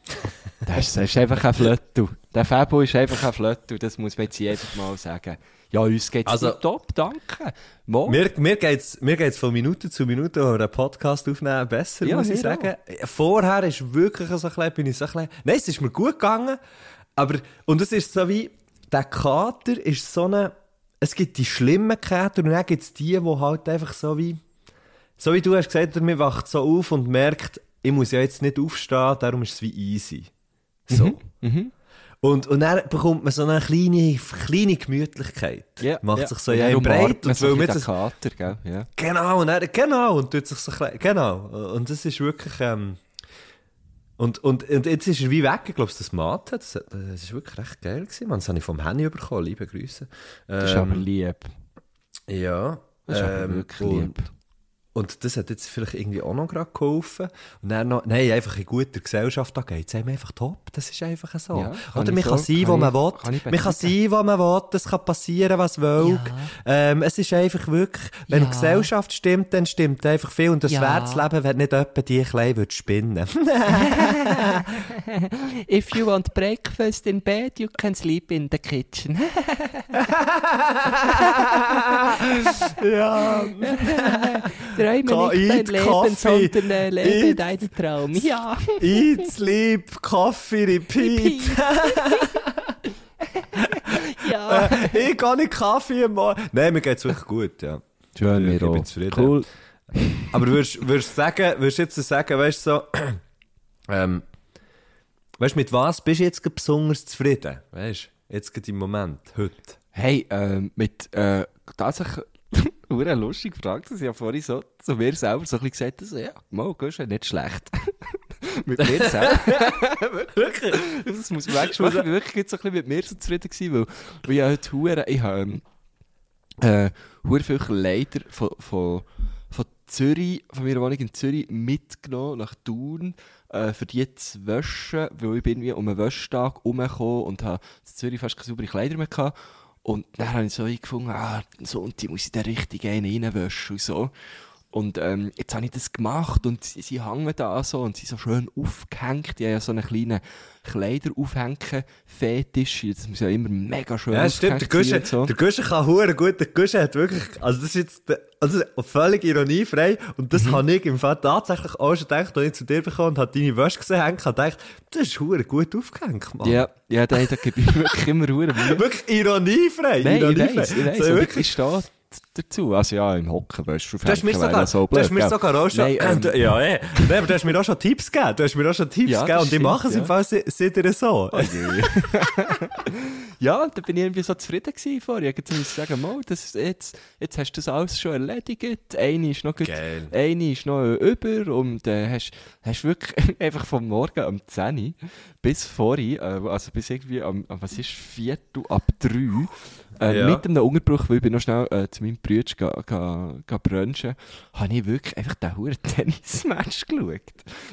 <laughs> Das ist, einfach ein Flöttel. Der Fabo ist einfach ein Flöttel, das muss man jetzt jedes Mal sagen. Ja, uns geht es also, top, danke. Mo? Mir, mir geht es mir geht's von Minute zu Minute, wenn wir einen Podcast aufnehmen, besser, ja, muss ich sagen. Auch. Vorher ist wirklich so ein bisschen, bin ich so ein bisschen, nein, es ist mir gut gegangen, aber, und es ist so wie, der Kater ist so eine, es gibt die schlimmen Kater und dann gibt es die, die halt einfach so wie, so wie du hast gesagt, mir wacht so auf und merkt, ich muss ja jetzt nicht aufstehen, darum ist es wie easy. So. Mhm. Mhm. Und, und dann bekommt man so eine kleine, kleine Gemütlichkeit. Yeah, Macht yeah. sich so ja, Breit. Und will mit so Kater, gell? Yeah. Genau, und dann, genau, und tut sich so klein, genau. Und das ist wirklich, ähm, und, und, und jetzt ist er wie weg, ich glaube, das Mate, das, das ist wirklich recht geil gewesen. Man, das habe ich vom Handy bekommen, liebe Grüße. Ähm, das ist aber lieb. Ja. Das ist ähm, aber wirklich lieb. Und das hat jetzt vielleicht irgendwie auch noch gerade geholfen. Und dann noch, nein, einfach in guter Gesellschaft, da geht es einem einfach top. Das ist einfach so. Ja, Oder man so- kann sein, kann wo ich- man will. kann Man kann sein, wo man will. Es kann passieren, was will. Ähm, es ist einfach wirklich, wenn Ja. die Gesellschaft stimmt, dann stimmt einfach viel. Und das Ja. wäre das Leben, wenn nicht etwa die klein würde spinnen. <laughs> If you want breakfast in bed, you can sleep in the kitchen. <laughs> <laughs> ja. Träume Ka- nicht dein eat Leben, coffee. sondern äh, lebe Eat- deinen Traum. Ja. Eat, sleep, coffee, repeat. <laughs> ja. ich gehe nicht Kaffee am Morgen. Nein, mir geht's wirklich gut, ja. Schön, Ich mir bin auch. zufrieden. Cool. Aber würdest du sagen, würdest du jetzt sagen, weißt du, so, <clears throat> ähm, weißt du, mit was bist du jetzt besonders zufrieden? Weißt du, jetzt gerade im Moment, heute. Hey, ähm, mit, äh, tatsächlich, eine lustige Frage, dass ich ja vorhin so zu mir selber so ein bisschen gesagt habe, ja, mal, gehst du nicht schlecht. <laughs> mit mir selber. <laughs> wirklich? Das muss man machen. Ich bin wirklich jetzt so ein bisschen mit mir so zufrieden gewesen, weil, weil ich heute hure, ich habe, ähm, äh, viel Kleider von, von, von Zürich, von meiner Wohnung in Zürich mitgenommen nach Thun, äh, für die zu waschen, weil ich bin irgendwie um einen Wäschtag rumgekommen und habe in Zürich fast keine saubere Kleider mehr gehabt. Und dann habe ich so eingefunden, ah, so, und die muss ich da richtig einen reinwaschen und so. Und ähm, jetzt habe ich das gemacht und sie, sie hängen da so und sie sind so schön aufgehängt. Die haben ja so einen kleinen Kleider-Aufhängen-Fetisch. Das muss ja immer mega schön Ja, stimmt, der Gusche, so. der Gusche kann hure gut, der Gusche hat wirklich, also das ist jetzt, also völlig ironiefrei und das habe ich im Fall tatsächlich auch schon gedacht, als ich zu dir bekommen und habe deine Wäsche gesehen, habe ich gedacht, das ist hure gut aufgehängt, Mann. Ja, ja, da, da gebe ich wirklich immer hure. <laughs> Wirklich ironiefrei, Nein, ich ironiefrei. weiss, ich weiss. So, wirklich. ich stehe dazu. Also ja, im Hocken, weißt du, Du hast mir sogar, du hast mir gell? sogar auch schon, Nein, <laughs> ähm, du- ja. Nein, aber du hast mir auch schon Tipps gegeben. Du hast mir auch schon Tipps Ja, gegeben und ich mache es im ja. Fall se- seitdem so. <laughs> Ja, da bin ich irgendwie so zufrieden gewesen vorher. Jetzt muss ich sagen, mal, das, jetzt, jetzt hast du das alles schon erledigt. Eine ist noch, gut, eine ist noch über und äh, hast, hast wirklich <laughs> einfach vom Morgen um 10 Uhr bis vorhin, äh, also bis irgendwie am, am was ist, Viertel ab 3 äh, Ja. mit einem Unterbruch, weil ich bin noch schnell äh, zu meinem Bruder ga, ga, ga brunchen, habe ich wirklich einfach den huren Tennismatch geschaut.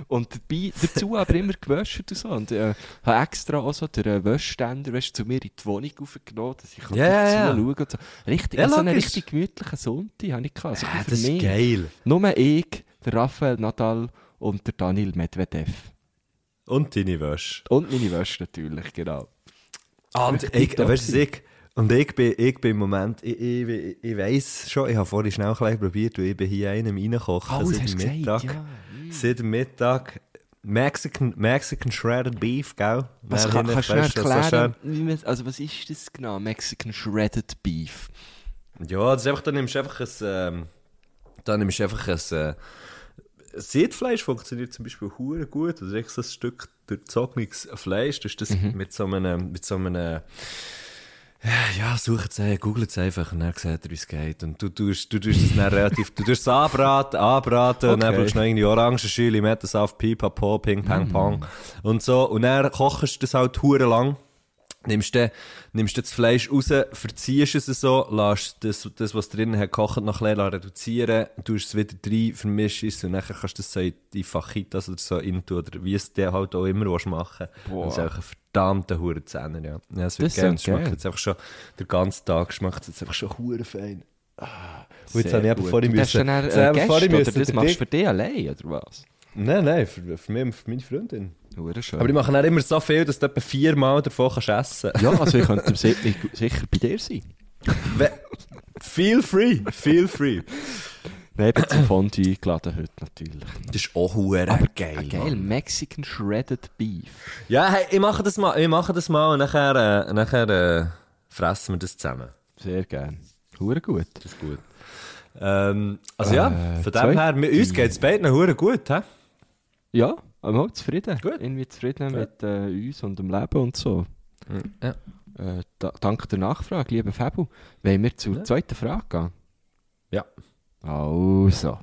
Und dabei, dazu aber immer gewäscht und so. Und äh, habe extra auch so den äh, Wäschständer weißt, zu mir in die Wohnung aufgenommen, dass ich kann Ja, ja, dazu ja. schauen und so. Richtig, Ja, also einen richtig gemütlichen Sonntag habe ich. Also Ja, das ist geil. Nur ich, der Raphael Nadal und der Daniel Medvedev. Und deine Wäsche. Und meine Wäsche natürlich, genau. Ah, und ich, weißt du, ich, und ich bin, ich bin im Moment, ich, ich, ich, ich weiss schon, ich habe vorhin schnell bisschen probiert, weil ich bin hier einem reinkochen Oh, das seit dem Mittag. ja. Seit dem Mittag. Mexican, Mexican Shredded Beef, gell? Was kann, kannst du so erklären, man, also was ist das genau? Mexican Shredded Beef? Ja, das ist einfach, dann nimmst du einfach ein, ähm, dann nimmst du einfach ein, äh, Siedfleisch funktioniert zum Beispiel hure gut. Also so ein Stück durchzogenes Fleisch. Du hast das Mhm. mit so einem, mit so einem, ja, sucht es, googelt es einfach und dann seht ihr, wie es geht. Und du tust, du tust es dann relativ, du tust es anbraten, anbraten und dann Okay. brauchst du noch irgendwie Orangenschüle, Limettensaft, Pipapo, Ping, Pang, Pong und so. Und dann kochst du das halt hure lang. Nimmst du, nimmst du das Fleisch raus, verziehst es so, lässt das, das was drinnen hat gekocht, noch ein reduzieren, tust es wieder rein, vermischst es und dann kannst du das so in die Fajitas oder so tun, oder wie es dir halt auch immer willst machen Boah. Das ist einfach ein verdammter hure Zähne, ja. ja es wird Das geil. Es schmeckt jetzt einfach schon, der ganze Tag schmeckt es jetzt einfach schon hure fein. Ah. Und jetzt habe ich eben gut. vorhin Und hast du müssen, dann äh, Gäste, oder müssen das den machst du für dich allein, oder was? Nein, nein, für, für mich und für meine Freundin. Hure schön. Aber die machen dann immer so viel, dass du etwa viermal davon kannst essen ja, also ich könnte si- ich- sicher bei dir sein. We- Feel free, feel free. Nein, ich bin zum Fondue eingeladen heute natürlich. Das ist auch hure geil. Ah, geil, Mexican Shredded Beef. Ja, hey, ich mache das mal, ich mache das mal und nachher, äh, nachher äh, fressen wir das zusammen. Sehr gern. Hure gut. Das ist gut. Ähm, also ja, Äh, von zwei- dem her, uns geht es beiden hure gut, hä? Ja, aber auch zufrieden. Gut. Irgendwie zufrieden Ja. mit äh, uns und dem Leben und so. Ja. Äh, da, danke der Nachfrage, lieber Fabu. Wollen wir zur Ja. zweiten Frage gehen? Ja. Also.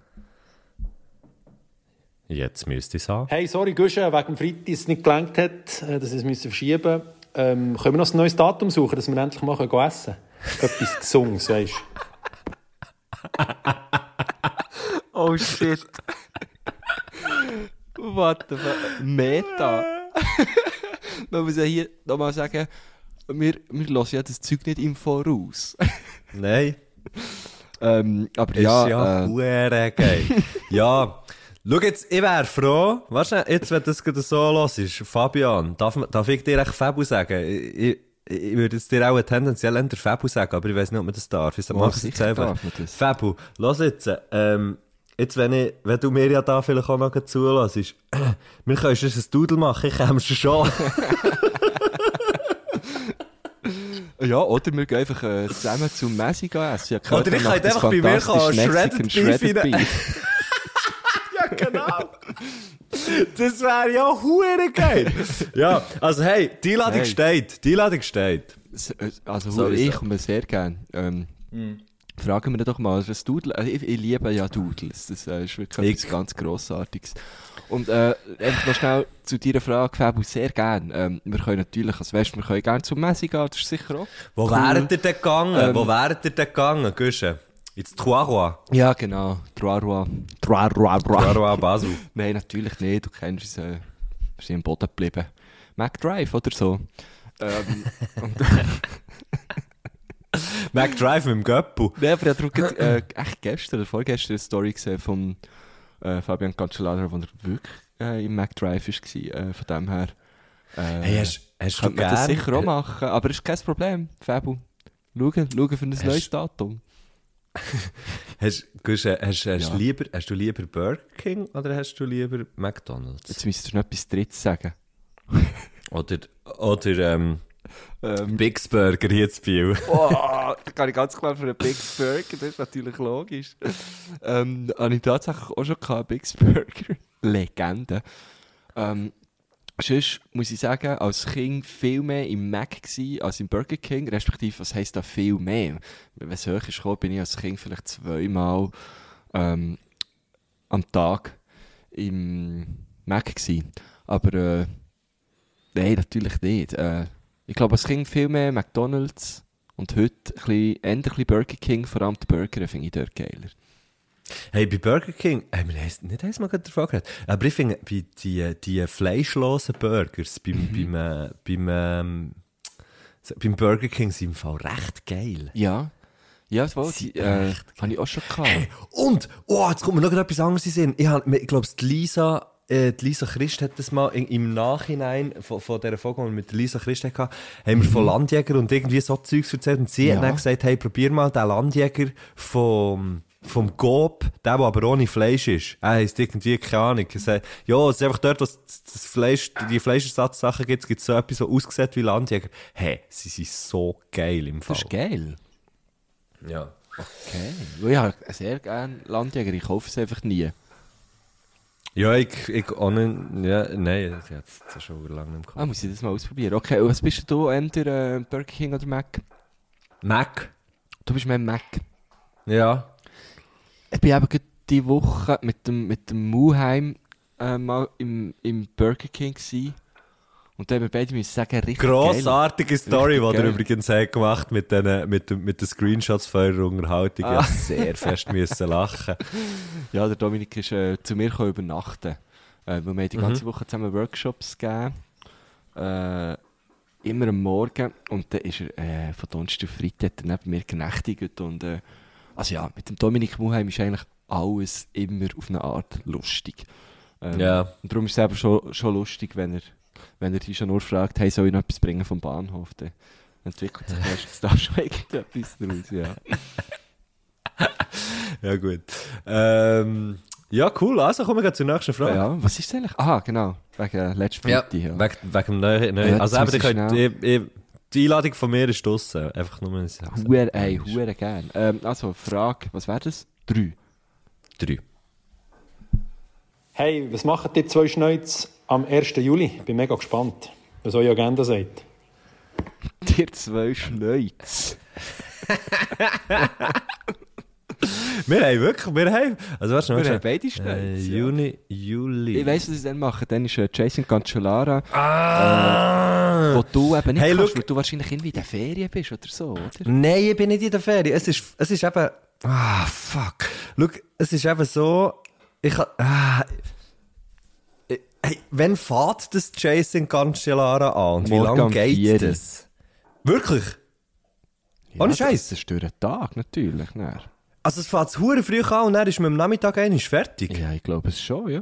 Jetzt müsste ich sagen. Hey, sorry, Gusche, wegen dem Freitag es nicht gelangt hat, äh, dass wir es müssen verschieben ähm, Können wir noch ein neues Datum suchen, dass wir endlich mal essen können? Etwas Gesunges, weißt du? <laughs> Oh shit. What the fuck? Meta. <laughs> Man muss ja hier nochmal sagen, wir, wir hören ja das Zeug nicht im Voraus. <laughs> Nein. ähm, aber Ist ja, ja, äh, hure geil. ja. Schau jetzt, ich wäre froh, weißt du, jetzt, wenn das gerade so los ist, Fabian, darf, man- darf ich dir echt Fabu sagen? Ich, ich, ich würde jetzt dir auch tendenziell eher Fabu sagen, aber ich weiß nicht, ob man das darf. Ich Oh, mach es jetzt einfach. Fabu, los jetzt, ähm, jetzt, wenn, ich, wenn du mir ja da vielleicht auch noch zulässt, <clears throat> wir können schon ein Dudel machen, ich käme schon. <laughs> ja, oder wir gehen einfach äh, zusammen zum Messi essen. Ja, Oder ich das einfach bei mir Shredded Shredded. Beef. <laughs> Ja, genau. Das wäre ja hure geil. ja, also hey, die Einladung Hey. steht. Die Einladung steht. Äh, Also, Sowieso. ich komme sehr gerne. Ähm, Fragen wir doch mal, was Doodle, also ich, ich liebe ja Doodles, das äh, ist wirklich Ich- etwas ganz Grossartiges. Und äh, einfach noch schnell zu deiner Frage, Fabu, sehr gerne. Ähm, wir können natürlich, als weißt, wir können gerne zum Messi gehen, das ist sicher auch. Wo Cool. wäret ihr denn gegangen? Ähm, Wo wäret ihr denn gegangen, Gusche? Ins Trois Ja, genau. Trois Rois. Trois Rois. Rois. Trois Basel. <laughs> Nein, natürlich nicht, du kennst es, äh, wir sind am Boden geblieben. McDrive oder so. Ähm, <laughs> und, <laughs> <laughs> McDrive mit dem Göppel. Nein, aber ich habe gerade, äh, echt gestern oder vorgestern eine Story gesehen von äh, Fabian Cancellara, der wirklich äh, im McDrive war. Äh, von dem her. Äh, Hey, hast, hast könnte man das sicher auch machen, aber ist kein Problem, Fabu. Schauen, schauen für ein Hast- neues Datum. <laughs> Hast, Gusche, hast, hast, Ja. lieber, hast du lieber Burger King oder hast du lieber McDonalds? Jetzt müsstest du noch etwas Drittes sagen. Oder, oder ähm, Ähm, Big's Burger hier zu Biel. <laughs> Boah, da kann ich ganz klar für einen Big Burger, das ist natürlich logisch. Ähm, habe ich tatsächlich auch schon gehabt, Big Burger. <laughs> Legende. Ähm, sonst muss ich sagen, als Kind viel mehr im Mac als im Burger King, respektive, was heisst da viel mehr? Wenn es hoch ist gekommen, bin ich als Kind vielleicht zweimal ähm, am Tag im Mac gsi. Aber äh, nein, natürlich nicht. Äh, ich glaube, als Kind viel mehr McDonalds und heute ein bisschen, ein bisschen Burger King, vor allem die Burger finde ich dort geiler. Hey, bei Burger King, haben wir eins- nicht einmal gerade davon geredet, aber ich finde, bei die, die fleischlosen Burgers, beim, beim, äh, beim, ähm, beim Burger King sind im Fall recht geil. Ja. Ja, das war die, äh, echt habe ich auch schon gehabt. Hey, und, oh, jetzt kommt mir noch etwas anderes in. Ich, hab- ich glaube, die Lisa, äh, die Lisa Christ hat das mal in, im Nachhinein von, von dieser Folge, die wir mit Lisa Christ hatten, haben wir von Landjäger und irgendwie so Zeugs erzählt. Und sie hat Ja. dann gesagt, hey, probier mal den Landjäger vom, vom Gob, der, der aber ohne Fleisch ist. Er heisst irgendwie, keine Ahnung. Er sagt, ja, es ist einfach dort, wo es das Fleisch, die Fleischersatzsachen gibt, gibt es so etwas, so ausgesehen wie Landjäger. Hey, sie sind so geil im Fall. Das ist geil. Ja. Okay. Ich habe sehr gerne Landjäger, ich kaufe es einfach nie. Ja, ich, ich auch nicht, ja, nein, das hat es schon lange im Kopf. Ah, muss ich das mal ausprobieren. Okay, was bist du, entweder äh, Burger King oder Mac? Mac? Du bist mehr Mac. Ja. Ich bin eben diese Woche mit dem, mit dem Muheim äh, mal im, im Burger King gsi Und da haben wir beide müssen sagen, richtig geil. Grossartige Story, die Richtig ihr geil. übrigens habt gemacht mit den, mit, den- mit den Screenshots von eurer Unterhaltung. Ich Ah. sehr fest <laughs> müssen lachen. Ja, der Dominik ist äh, zu mir gekommen übernachten. Äh, weil wir haben die ganze Woche zusammen Workshops gegeben. Äh, immer am Morgen. Und dann ist er äh, von Donnerstag auf Freitag hat er neben mir genächtigt. Und, äh, also ja, mit dem Dominik Muheim ist eigentlich alles immer auf eine Art lustig. Ähm, Ja. Und darum ist es eben schon, schon lustig, wenn er, wenn er dich schon nur fragt, hey, soll ich noch etwas bringen vom Bahnhof? Dann entwickelt sich <laughs> meistens da schon irgendetwas daraus, ja. <laughs> Ja, gut. Ähm, ja, cool. Also kommen wir zur nächsten Frage. ja. Was ist das eigentlich? Aha, genau. Wegen äh, letzten Ja, Freitag, ja. wegen, wegen dem neuen. neuen. Ja, also, eben, ich könnt, ich, ich, die Einladung von mir ist draussen. Einfach nur ein Huere, ey, huere gern. Ähm, also, Frage, was wäre das? Drei. Drei. Hey, was machen die zwei Schneuz am 1. Juli? Ich bin mega gespannt, was eure Agenda sagt. Dir zwei Schneuz. <laughs> Wir haben wirklich, wir haben. Also, warte Wir schnell. haben beide Äh, Schneuz. ja. Juni, Juli. Ich weiss, was ich dann mache. Dann ist äh, Jason Cancellara, Ah! wo du eben nicht Hey, kannst, look. weil du wahrscheinlich irgendwie in der Ferien bist oder so, oder? Nein, ich bin nicht in der Ferien. Es ist, es ist eben. Ah, fuck. Schau, es ist eben so, ich ha- ah, hey, wenn fährt das Jason Cancellara an und wie lange geht vier. das? Wirklich? Ja, Ohne Scheiß. Das ist durch den Tag, natürlich. Dann. Also es fährt hure früh an und dann ist man am Nachmittag einmal fertig? Ja, ich glaube es schon, ja.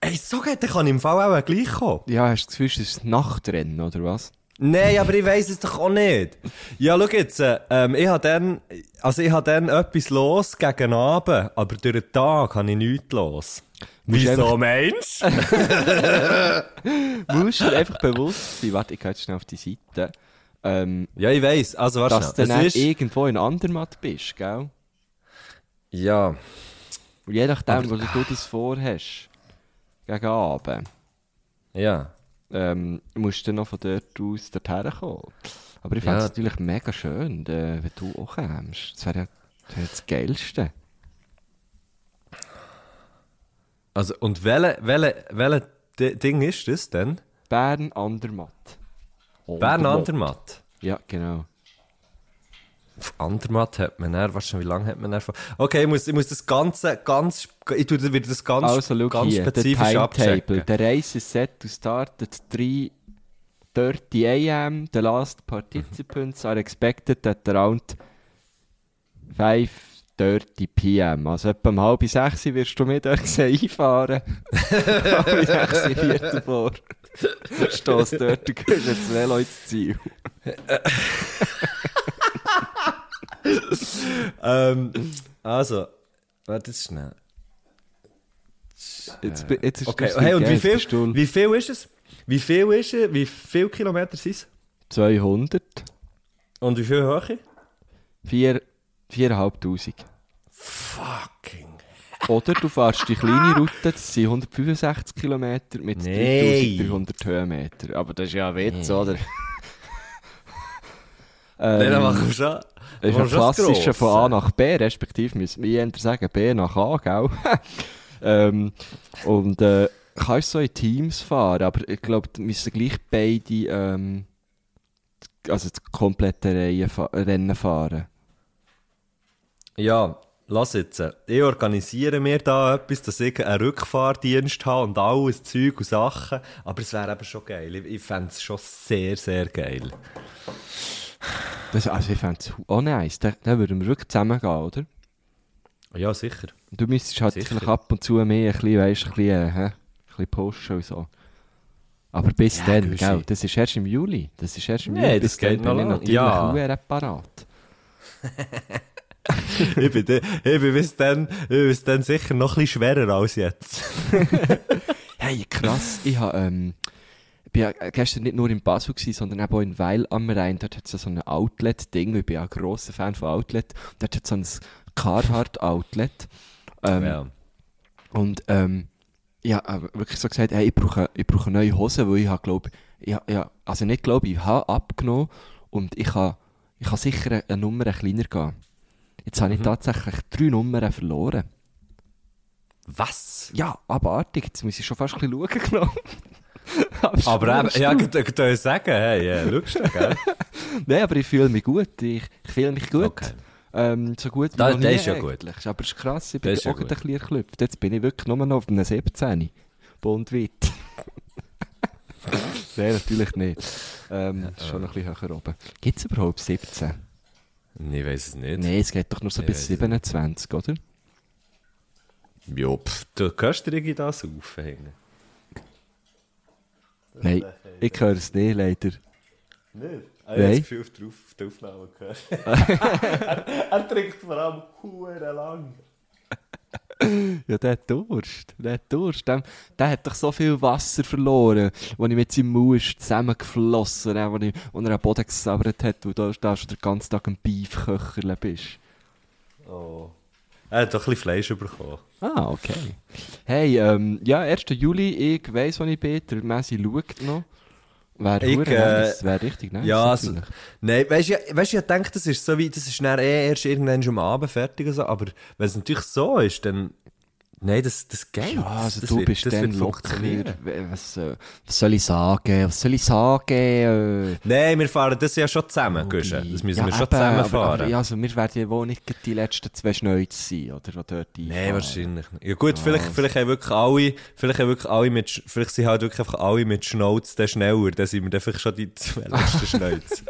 Ey, so geht, dann kann ich im Fall auch gleich kommen. Ja, hast du das Gefühl, es ist ein Nachtrennen, oder was? Nein, aber ich weiss es doch auch nicht. Ja, schau jetzt, äh, ähm, ich habe dann, also ich habe dann etwas los gegen Abend, aber durch den Tag habe ich nichts los. Musst Wieso einfach- meinst du? <laughs> Du musst dir einfach bewusst sein, warte, ich gehe jetzt schnell auf die Seite, ähm, Ja, ich weiss. Also, warte dass du schnell. dann Es ist, irgendwo in Andermatt bist, gell? ja, Und je nachdem, Aber- wo du das vorhast, gegen Abend, ja. Ähm, musst du noch von dort aus dorthin kommen. Aber ich Ja. fände es natürlich mega schön, äh, wenn du auch kommst. Das wäre ja das, wär das Geilste. Also, und welche, welche, welche Ding ist das denn? Bern Andermatt. Bern Andermatt. Ja, genau. Auf Andermatt hat man dann, weißt du, wie lange hat man dann von... Okay, ich muss, ich muss das Ganze, ganz, ich tue wieder das ganz, Also, ganz hier, der spezifisch Timetable. abchecken. The race is set to start at 3.30 am. The last participants are expected at around 5.30 pm. Also etwa um halb sechs wirst du mir dort sehen <laughs> einfahren. halb sechs, viertel vor. <laughs> Stehst dort, du gehst jetzt Velo ins Ziel. <laughs> <laughs> Ähm, also, warte jetzt schnell. Jetzt, jetzt ist Okay, hey, und wie viel, wie viel ist es? Wie viel ist es? Wie viele Kilometer sind es? 200. Und wie viel Höhe? 4 4'500. Fucking. Oder du fährst die kleine <laughs> Route, das sind 165 Kilometer mit Nee. 3300 Höhenmeter. Aber das ist ja ein Witz, Nee. oder? Nein, dann ähm, machen wir schon. das ist ein klassischer von A nach B, respektive müssen wir eher sagen B nach A, gell? <laughs> ähm, und äh, kannst so in Teams fahren, aber ich glaube, müssen gleich beide ähm, also das komplette Reihe fa Rennen fahren. Ja, lass jetzt. Ich organisiere mir da etwas, dass ich einen Rückfahrdienst habe und alles Zeug und Sachen. Aber es wäre eben schon geil. Ich, ich fände es schon sehr, sehr geil. Das, also ich fände es auch nice, dann, dann würden wir wirklich zusammen gehen, oder? Ja, sicher. Du müsstest halt Sicher. vielleicht ab und zu mehr ein bisschen, weißt, ein bisschen, äh, ein bisschen pushen und so. Aber bis Ja, dann, gell? Das ist erst im Juli. Das ist erst im Nee, Juli. das Bis dann geht noch bin ich natürlich Ja. parat. <laughs> ich, bin, de- ich bin bis dann, ich bin bis dann sicher noch ein bisschen schwerer als jetzt. <laughs> Hey, krass. ich habe, ähm, ich bin ja gestern nicht nur in Basel gewesen, sondern eben auch in Weil am Rhein. Dort hat es ja so ein Outlet-Ding. Ich bin ja ein grosser Fan von Outlet. Dort hat es so ein Carhartt-Outlet. Ähm, ja. Und ähm, ja, aber wirklich so gesagt, hey, ich brauche, ich brauche neue Hosen, weil ich habe, glaube ja, ja, also nicht glaube ich, habe abgenommen und ich habe, ich habe sicher eine, Nummer kleiner gehen. Jetzt habe ich tatsächlich drei Nummern verloren. Was? Ja, abartig, jetzt muss ich schon fast ein bisschen schauen, ich. Aber eben, ja, ich würde sagen, hey, ja, schaust du, gell? <laughs> Nein, aber ich fühle mich gut, ich, ich fühle mich gut. Okay. Ähm, so gut wie Da- noch nie ist ja gut. eigentlich. Aber es ist krass, ich bin ja auch gut. ein bisschen erklüpft. Jetzt bin ich wirklich nur noch auf einem 17. Bondweit. <laughs> Nein, natürlich nicht. Ähm, ist schon ein bisschen höher oben. Gibt es überhaupt 17? Ich weiß es nicht. Nein, es geht doch nur so Ich bis weiss es 27, oder? Ja, pff, du kannst dir irgendwie das aufhängen. Nein, ich höre es nicht, leider. Nicht? Ich Nein. habe das Gefühl, auf der, Auf- auf der Aufnahme gehört. <laughs> er, er trinkt vor allem hure lang. Ja, der hat Durst. Der hat Durst. Der, der hat doch so viel Wasser verloren, als ich mit seinem ist zusammengeflossen ist, als ich- als er am Boden gesabbert hat, und da, da schon den ganzen Tag ein Beefköcherle bist. Oh. Er hat doch ein bisschen Fleisch bekommen. Ah, okay. Hey, ähm, ja, 1. Juli, ich weiss, wo ich bin, der Messi schaut noch. Wäre Ich, äh, wäre richtig nice. ja, also, nein, weißt du, ich- weißt, ich denke, das ist so wie, das ist dann eh erst irgendwann schon am Abend fertig so, aber wenn es natürlich so ist, dann, Nein, das, das geht. Ja, also das du wird, bist das dann locker. Was, äh, was soll ich sagen? Was soll ich sagen? Äh, Nein, wir fahren das ja schon zusammen, Guschen. Das müssen wir schon zusammen fahren. aber, ja, also wir werden ja wohl nicht die letzten zwei Schnäuze sein, oder? Die dort Nein, wahrscheinlich nicht. Ja gut, Ah, vielleicht, also. vielleicht haben wirklich alle, vielleicht haben wirklich alle mit, vielleicht sind halt wirklich einfach alle mit Schnauz dann schneller, dann sind wir dann vielleicht schon die zwei letzten <laughs> Schnäuze.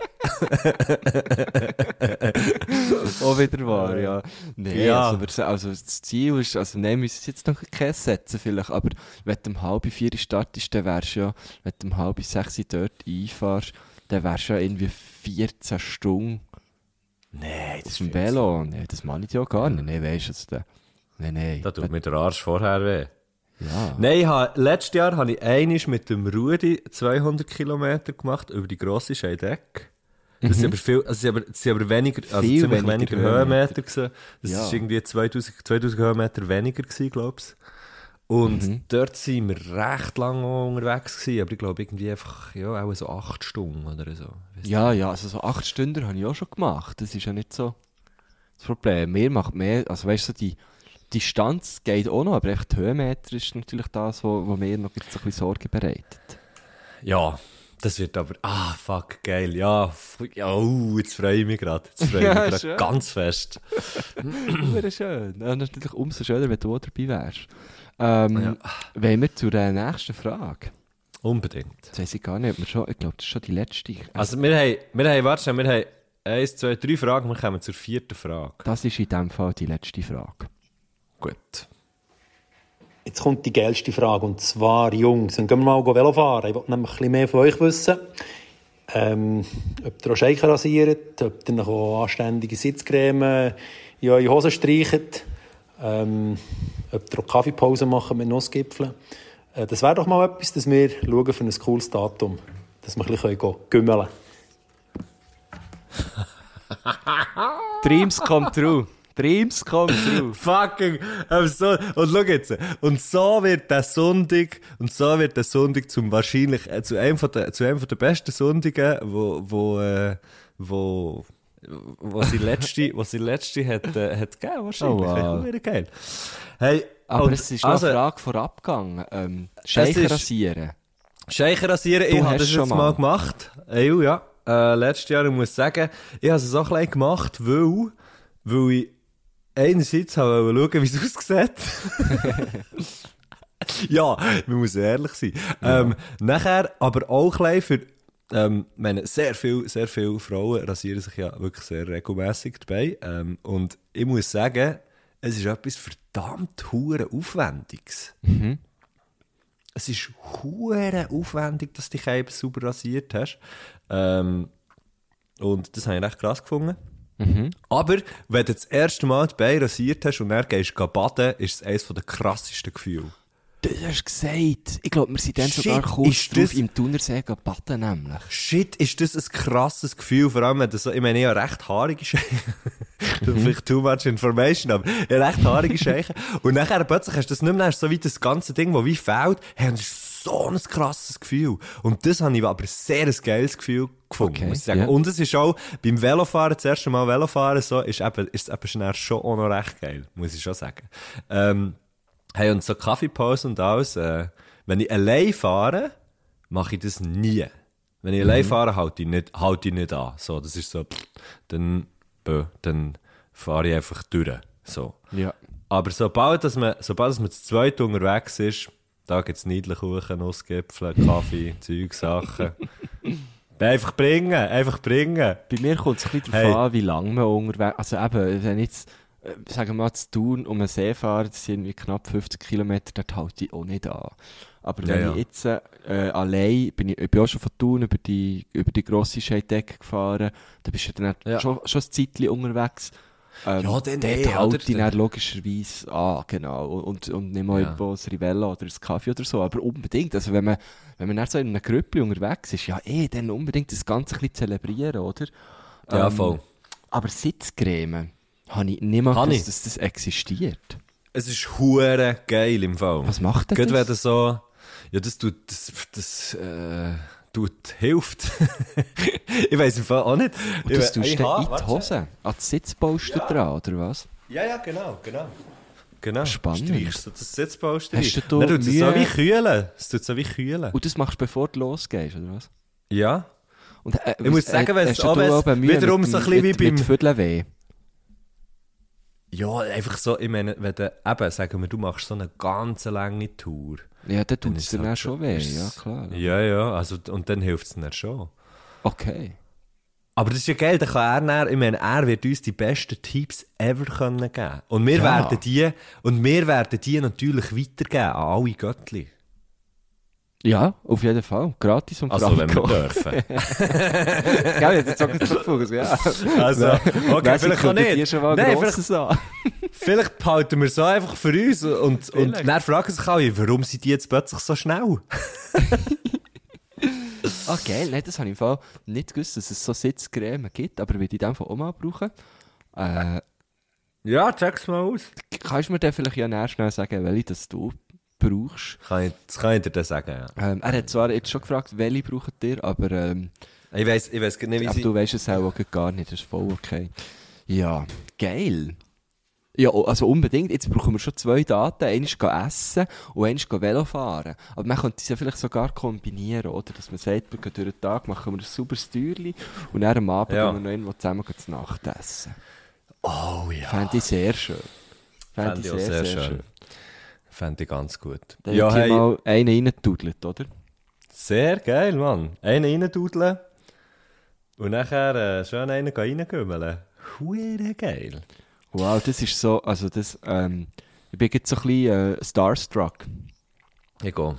Auch wieder wahr, ja. Nee, Ja. Also, also das Ziel ist, also nein, wir müssen jetzt noch kein setzen vielleicht, aber wenn du um halb vier startest, dann wärst du ja, wenn du um halb sechs dort einfahrst, dann wärst du ja irgendwie 14 Stunden Nein, auf dem Velo. Nein, das meine ich ja gar nicht. Nein, weisst du, also, da- nein, nein. Da tut mir der Arsch vorher weh. Ja. Nein, habe, letztes Jahr habe ich einmal mit dem Rudi 200 Kilometer gemacht über die grosse Scheideck. Das sind aber viel, also es sind aber, sind aber weniger, also Mhm. Viel ziemlich weniger weniger, Höhenmeter. Gewesen. Das Ja. ist irgendwie 2000, 2000 Höhenmeter weniger gewesen, glaube ich. Und Mhm. dort sind wir recht lange unterwegs gewesen, aber ich glaube irgendwie einfach, ja, auch so acht Stunden oder so. Ja, ja, also so acht Stunden habe ich auch schon gemacht. Das ist ja nicht so das Problem. Mir macht mehr, also weißt du, die Distanz geht auch noch, aber echt die Höhenmeter ist natürlich das, wo, wo mir noch jetzt ein bisschen Sorge bereitet. Ja, das wird aber, ah, fuck, geil, ja, ja, uh, jetzt freue ich mich gerade, jetzt freue ich <laughs> Ja, mich gerade ganz fest. <laughs> Wäre schön. Ja, natürlich umso schöner, wenn du auch dabei wärst. Ähm, Wollen wir zur äh, nächsten Frage? Unbedingt. Das weiss ich gar nicht, ob wir schon, ich glaube, das ist schon die letzte. Also wir haben, wir haben, warte wir haben eins, zwei, drei Fragen, wir kommen zur vierten Frage. das ist in dem Fall die letzte Frage. Gut. Jetzt kommt die geilste Frage, und zwar, Jungs, dann gehen wir mal Velo fahren. Ich wollte nämlich ein bisschen mehr von euch wissen. Ähm, ob ihr auch Scheichen rasiert, ob ihr noch anständige Sitzcreme in eure Hosen streicht, ähm, ob ihr auch Kaffeepause macht mit Nussgipfeln. Äh, das wäre doch mal etwas, dass wir schauen für ein cooles Datum, dass wir ein bisschen gümmeln können. Dreams come true. Dreams come true. Fucking, so, und schau jetzt, und so wird der Sonntag, und so wird der Sonntag zum wahrscheinlich, äh, zu einem von der, zu einem von der besten Sonntagen, wo, wo, äh, wo, wo sie letzte, wo sie letzte hat, äh, hat gegeben, wahrscheinlich. Oh, wow. Wieder geil. Hey, Aber und es ist also, eine Frage vorab gegangen. Ähm, Scheichen ist- rasieren. Scheichen rasieren, ich habe das schon jetzt mal, mal. gemacht. Ey, ja. Äh, letztes Jahr, ich muss sagen, ich habe es auch ein gemacht, weil, weil ich einerseits schauen, wie es aussieht. <laughs> ja, man muss ehrlich sein. Ähm, nachher aber auch ein für, ähm, meine, sehr viele sehr viel Frauen rasieren sich ja wirklich sehr regelmässig dabei. Ähm, und ich muss sagen, es ist etwas verdammt hure Aufwendiges. Es ist hure aufwendig, dass du dich eben sauber rasiert hast. Ähm, und das habe ich recht krass gefunden. Aber wenn du das erste Mal die Beine rasiert hast und dann gehst du baden, ist es eines der krassesten Gefühle. Du hast gesagt. Ich glaube, wir sind dann Shit, sogar kurz ist drauf das- im Thunersee baden nämlich. Shit, ist das ein krasses Gefühl, vor allem wenn du so, ich meine, ich habe recht haarige Scheichen. Das ist vielleicht too much information, aber habe recht haarige <laughs> Scheichen. Und nachher plötzlich hast du das nicht mehr, hast so wie das ganze Ding, das wie fehlt, hey, und das ist so ein krasses Gefühl. Und das habe ich aber sehr ein geiles Gefühl gefunden, Okay, muss ich sagen. ja. Und es ist auch, beim Velofahren, das erste Mal Velofahren, so, ist eben, ist es eben schnell schon auch noch recht geil, muss ich schon sagen. Ähm, Hey, und so Kaffeepause und alles, äh, wenn ich allein fahre, mache ich das nie. Wenn ich allein fahre, halte ich nicht, halte ich nicht an. So, das ist so, pff, dann, bö, dann fahre ich einfach durch. So. Ja. Aber sobald, dass man, sobald dass man zu zweit unterwegs ist, da gibt es Niedelkuchen, Nussgipfel, Kaffee, <laughs> Zeug, Sachen. einfach bringen, einfach bringen. Bei mir kommt es ein bisschen Hey. darauf an, wie lange man unterwegs Also eben, wenn jetzt, äh, sagen wir mal, zu Thun um den See fahre, das sind irgendwie knapp 50 Kilometer, dort halte ich auch nicht an. Aber Ja, wenn ja. ich jetzt äh, allein, bin ich, ich bin auch schon von Thun über die, über die grosse Scheidecke gefahren, da bist du dann Ja. schon, schon ein Zeitchen unterwegs. Ähm, Ja, dann dort halte oder? ich dann logischerweise an, genau. Und, und nicht mal Ja. irgendwo ein Rivella oder ein Kaffee oder so, aber unbedingt. Also wenn man, wenn man dann so in einem Grüppli unterwegs ist, ja eh, dann unbedingt das Ganze ein bisschen zelebrieren, oder? Ja, Ähm, voll. Aber Sitzcreme, habe ich nicht mal gewusst, ich. dass das existiert. Es ist hure geil im Fall. Was macht denn Gerade das? wenn du so, ja, das tut, das, das, äh, tut, hilft. <laughs> ich weiß im Fall auch nicht. Und das tust du in die. Hose? An die Sitzpolster dran, oder was? Ja, ja, genau, genau. Genau. Spannend. Streichst du das Sitzpolster Hast du Dann tut es so wie kühlen. Es tut so wie kühlen. Und das machst du, bevor du losgehst, oder was? Ja. Und, äh, Ich muss sagen, wenn es wiederum mit, so ein bisschen mit, wie beim- Mit Viertelweh. Ja, einfach so, ich meine, wenn du, eben, sagen wir, du machst so eine ganz lange Tour. Ja, dann Dann tut es dir halt dann schon weh, ja klar. Ja, ja, also, und dann hilft es dann schon. Okay. Aber das ist ja geil, dann kann er, dann, ich meine, er wird uns die besten Tipps ever können geben. Und wir Ja. werden die, und wir werden die natürlich weitergeben an alle Göttli. Ja, auf jeden Fall. Gratis und Also, wenn wir <laughs> dürfen. Gell, jetzt sag ich es ja. Also, okay, vielleicht auch nicht. Nein, grosses an. Vielleicht behalten wir es so einfach für uns und, und Vielleicht. dann fragen sich alle, warum sind die jetzt plötzlich so schnell? Ah, geil. Nein, das habe ich im Fall nicht gewusst, dass es so Sitzcreme gibt, aber will ich Fall auch mal brauchen. Äh, Ja, check's mal aus. kannst du mir dann vielleicht ja näher schnell sagen, welche das du brauchst? Kann ich, das kann ich dir dann sagen, ja. Ähm, er hat zwar jetzt schon gefragt, welche braucht ihr, aber, ähm, Ich weiss, ich weiss nicht, wie aber sie... du weißt es auch gar nicht, das ist voll okay. Ja, geil. Ja, also unbedingt. Jetzt brauchen wir schon zwei Daten. Eines essen und eines Velo fahren. Aber man könnte es ja vielleicht sogar kombinieren, oder? Dass man sagt, wir gehen durch den Tag, machen wir ein sauberes Türchen und dann am Abend Ja. gehen wir noch irgendwo zusammen zu Nacht essen. Oh ja. Fände ich sehr schön. Fände Fände ich sehr, sehr, sehr, schön. schön. Fände ich ganz gut. Dann ja, hey. mal einen reintudelt, oder? sehr geil, Mann. Einen reindudeln und nachher äh, schön einen reingümmeln. Hure geil. Wow, das ist so, also das, ähm, ich bin jetzt so ein bisschen äh, starstruck, Ich gehe.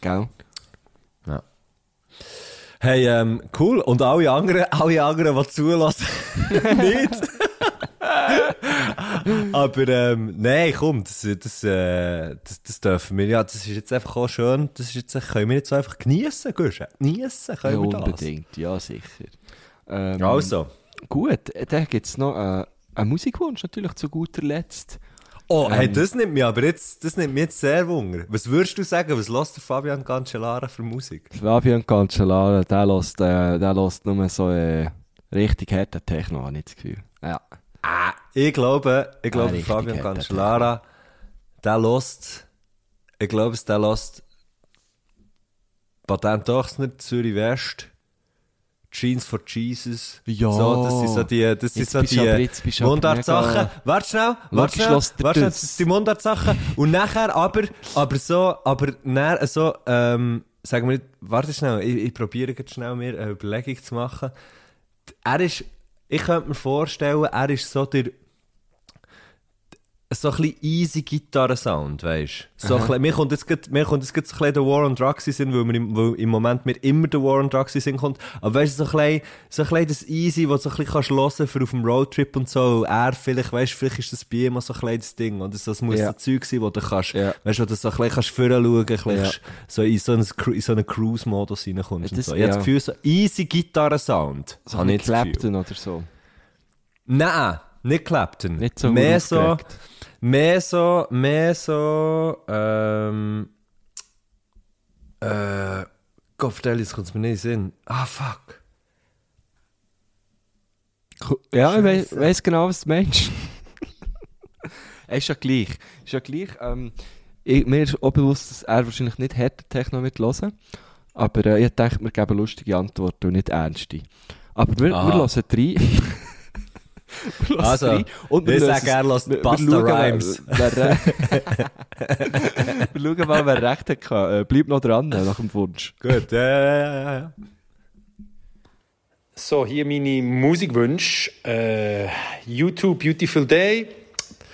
gell? Hey, ähm, cool. Und alle anderen, alle anderen, die zulassen, <laughs> nicht. <laughs> Aber, ähm, nein, komm, das, das, äh, das, das dürfen wir, ja, das ist jetzt einfach auch schön, das ist jetzt, können wir jetzt einfach geniessen, Guschen. Geniessen Ja, können wir das. unbedingt, ja, sicher. Ähm, Also. Gut, äh, dann gibt es noch äh, einen Musikwunsch natürlich zu guter Letzt. Oh, hey, Ähm. das nimmt mich aber jetzt, das nimmt mich jetzt sehr Wunder. Was würdest du sagen, was lässt Fabian Cancellara für Musik? Fabian Cancellara, der lässt, äh, der lässt nur so äh, richtig harten Techno, habe ich das Gefühl. Ja. Ah, ich glaube, ich glaube, richtig Fabian Cancellara, der lässt, ich glaube, der lässt Patent Ochsner, Zürich West, Jeans for Jesus. Ja. So, das sind so die, das sind so die Mundartsachen. Warte schnell, warte schnell, warte schnell, das. das sind die Mundartsachen. Und nachher aber, aber so, aber nachher so, ähm, sagen wir, warte schnell, ich, ich probiere jetzt schnell mir eine Überlegung zu machen. Er ist, ich könnte mir vorstellen, er ist so der, so ein bisschen easy Gitarrensound, weißt du? So bisschen- mir kommt jetzt grad, mir kommt jetzt grad so ein bisschen der War on Drugs in Sinn, weil, im, weil im Moment mir immer der War on Drugs in Sinn kommt. Aber weißt du, so ein bisschen, so ein bisschen das easy, was du so ein bisschen kannst hören für auf dem Roadtrip und so. Er vielleicht, weißt du, vielleicht ist das bei ihm so ein das Ding. So, es muss Ja. so Zeug sein, wo du kannst, Ja. weißt du, wo du so ein bisschen kannst vorher schauen, ein bisschen Ja. so in so einen, in so einen Cruise-Modus reinkommst und Das- so. Ich habe das Gefühl, so easy Gitarrensound. So ein das. Clapton oder so. Nein, nicht Clapton. Nicht so mehr so, aufgeregt. Mehr so, mehr so, ähm, äh, Gott, vertell, jetzt kommt es mir nicht in Sinn. Ah, fuck. Ja, ich Scheisse. weiss, weiss genau, was du meinst. <laughs> Ist ja gleich. Ist ja gleich. Ähm, ich, mir ist auch bewusst, dass er wahrscheinlich nicht härter Techno wird hören. Aber äh, ich dachte, wir geben lustige Antworten und nicht ernste. Aber wir, wir Aha. hören drei. <laughs> wir Also, drei und ich lösen sage, er lässt wir- wir mal, Rhymes. Wer, <laughs> wir schauen mal, wer recht hat. Äh, bleib noch dran äh, nach dem Wunsch. Gut, ja, ja, ja. So, hier meine Musikwünsche. Äh, YouTube Beautiful Day,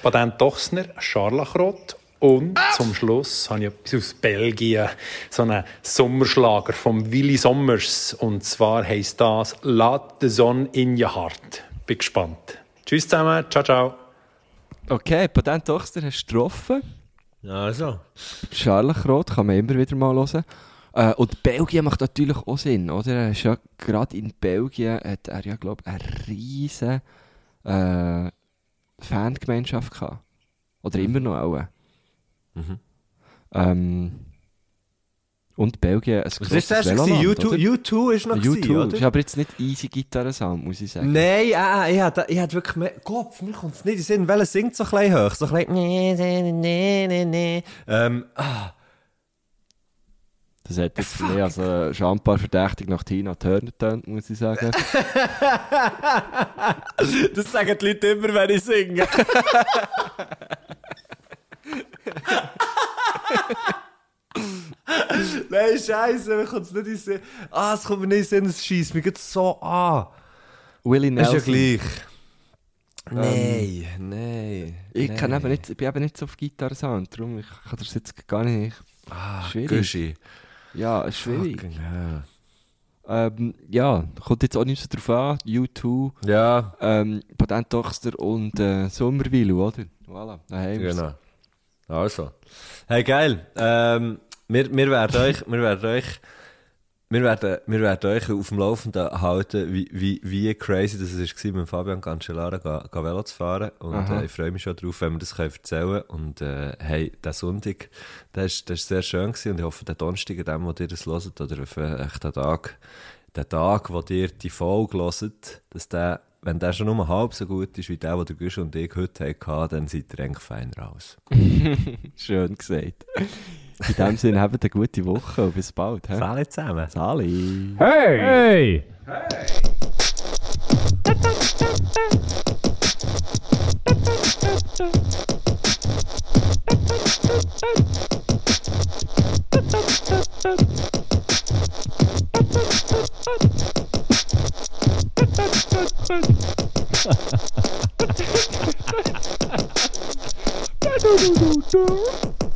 Patent Dochsner, Scharlachrot und zum Schluss habe ich etwas aus Belgien, so einen Sommerschlager von Willy Sommers. Und zwar heisst das «Let the Sun in your heart». Bin gespannt. Tschüss zusammen, ciao, ciao. Okay, Patent Dochster hast du getroffen. Also. Scharlachrot kann man immer wieder mal hören. Äh, und Belgien macht natürlich auch Sinn, oder? Er ist ja gerade in Belgien hat er ja, glaube ich, eine riesige äh, Fangemeinschaft gehabt. Oder immer noch auch. Mhm. Ähm, Und Belgien, ein Was ist das erste? Veloland, U2, oder? U2 ist noch gewesen, U2 oder? ist aber jetzt nicht easy Gitarrensound, muss ich sagen. Nein, äh, ich hatte, ich hatte wirklich mehr... Gott, mir kommt es nicht in Sinn. Welcher singt so ein bisschen hoch? So ein bisschen... Nee, nee, nee, nee, nee. Ähm, ah, Das hat jetzt mehr als ein Schambar verdächtig nach Tina Turner getönt, muss ich sagen. <laughs> das sagen die Leute immer, wenn ich singe. <laughs> <laughs> Nein, Scheiße, mir kommt es nicht in Sinn. Ah, es kommt mir nicht in den Sinn, es schießt mich gerade so an. Willie Das ist Nelson. ja gleich. Nein, nein. Ich, kann eben nicht, ich bin eben nicht so auf Gitarrensound, darum ich kann das jetzt gar nicht... Ah, schwierig. Gushi. Ja, schwierig. Fucking hell. Ähm, ja, kommt jetzt auch nicht so drauf an. U2, Ja, ähm, Patent Tochter und äh, Sommerwilu, oder? Voilà, daheim. genau. Also. Hey, geil. Ähm, wir, wir werden euch, wir werden euch, wir werden, wir werden euch auf dem Laufenden halten, wie, wie, wie crazy das war, mit Fabian Cancellara ga, ga Velo zu fahren. Und äh, ich freue mich schon drauf, wenn wir das können erzählen können. Und äh, hey, der Sonntag, der ist, der ist sehr schön gewesen und ich hoffe, der Donnerstag, an dem, wo ihr das hört, oder vielleicht den Tag, der Tag, wo ihr die Folge hört, dass der, wenn der schon nur halb so gut ist wie der, den der Gusch und ich heute hatten, dann seid ihr eigentlich fein raus. <laughs> Schön gesagt. In dem Sinne, habt eine gute Woche und bis bald. hä? Alle zusammen. Sali. Hey! Du, <laughs> du.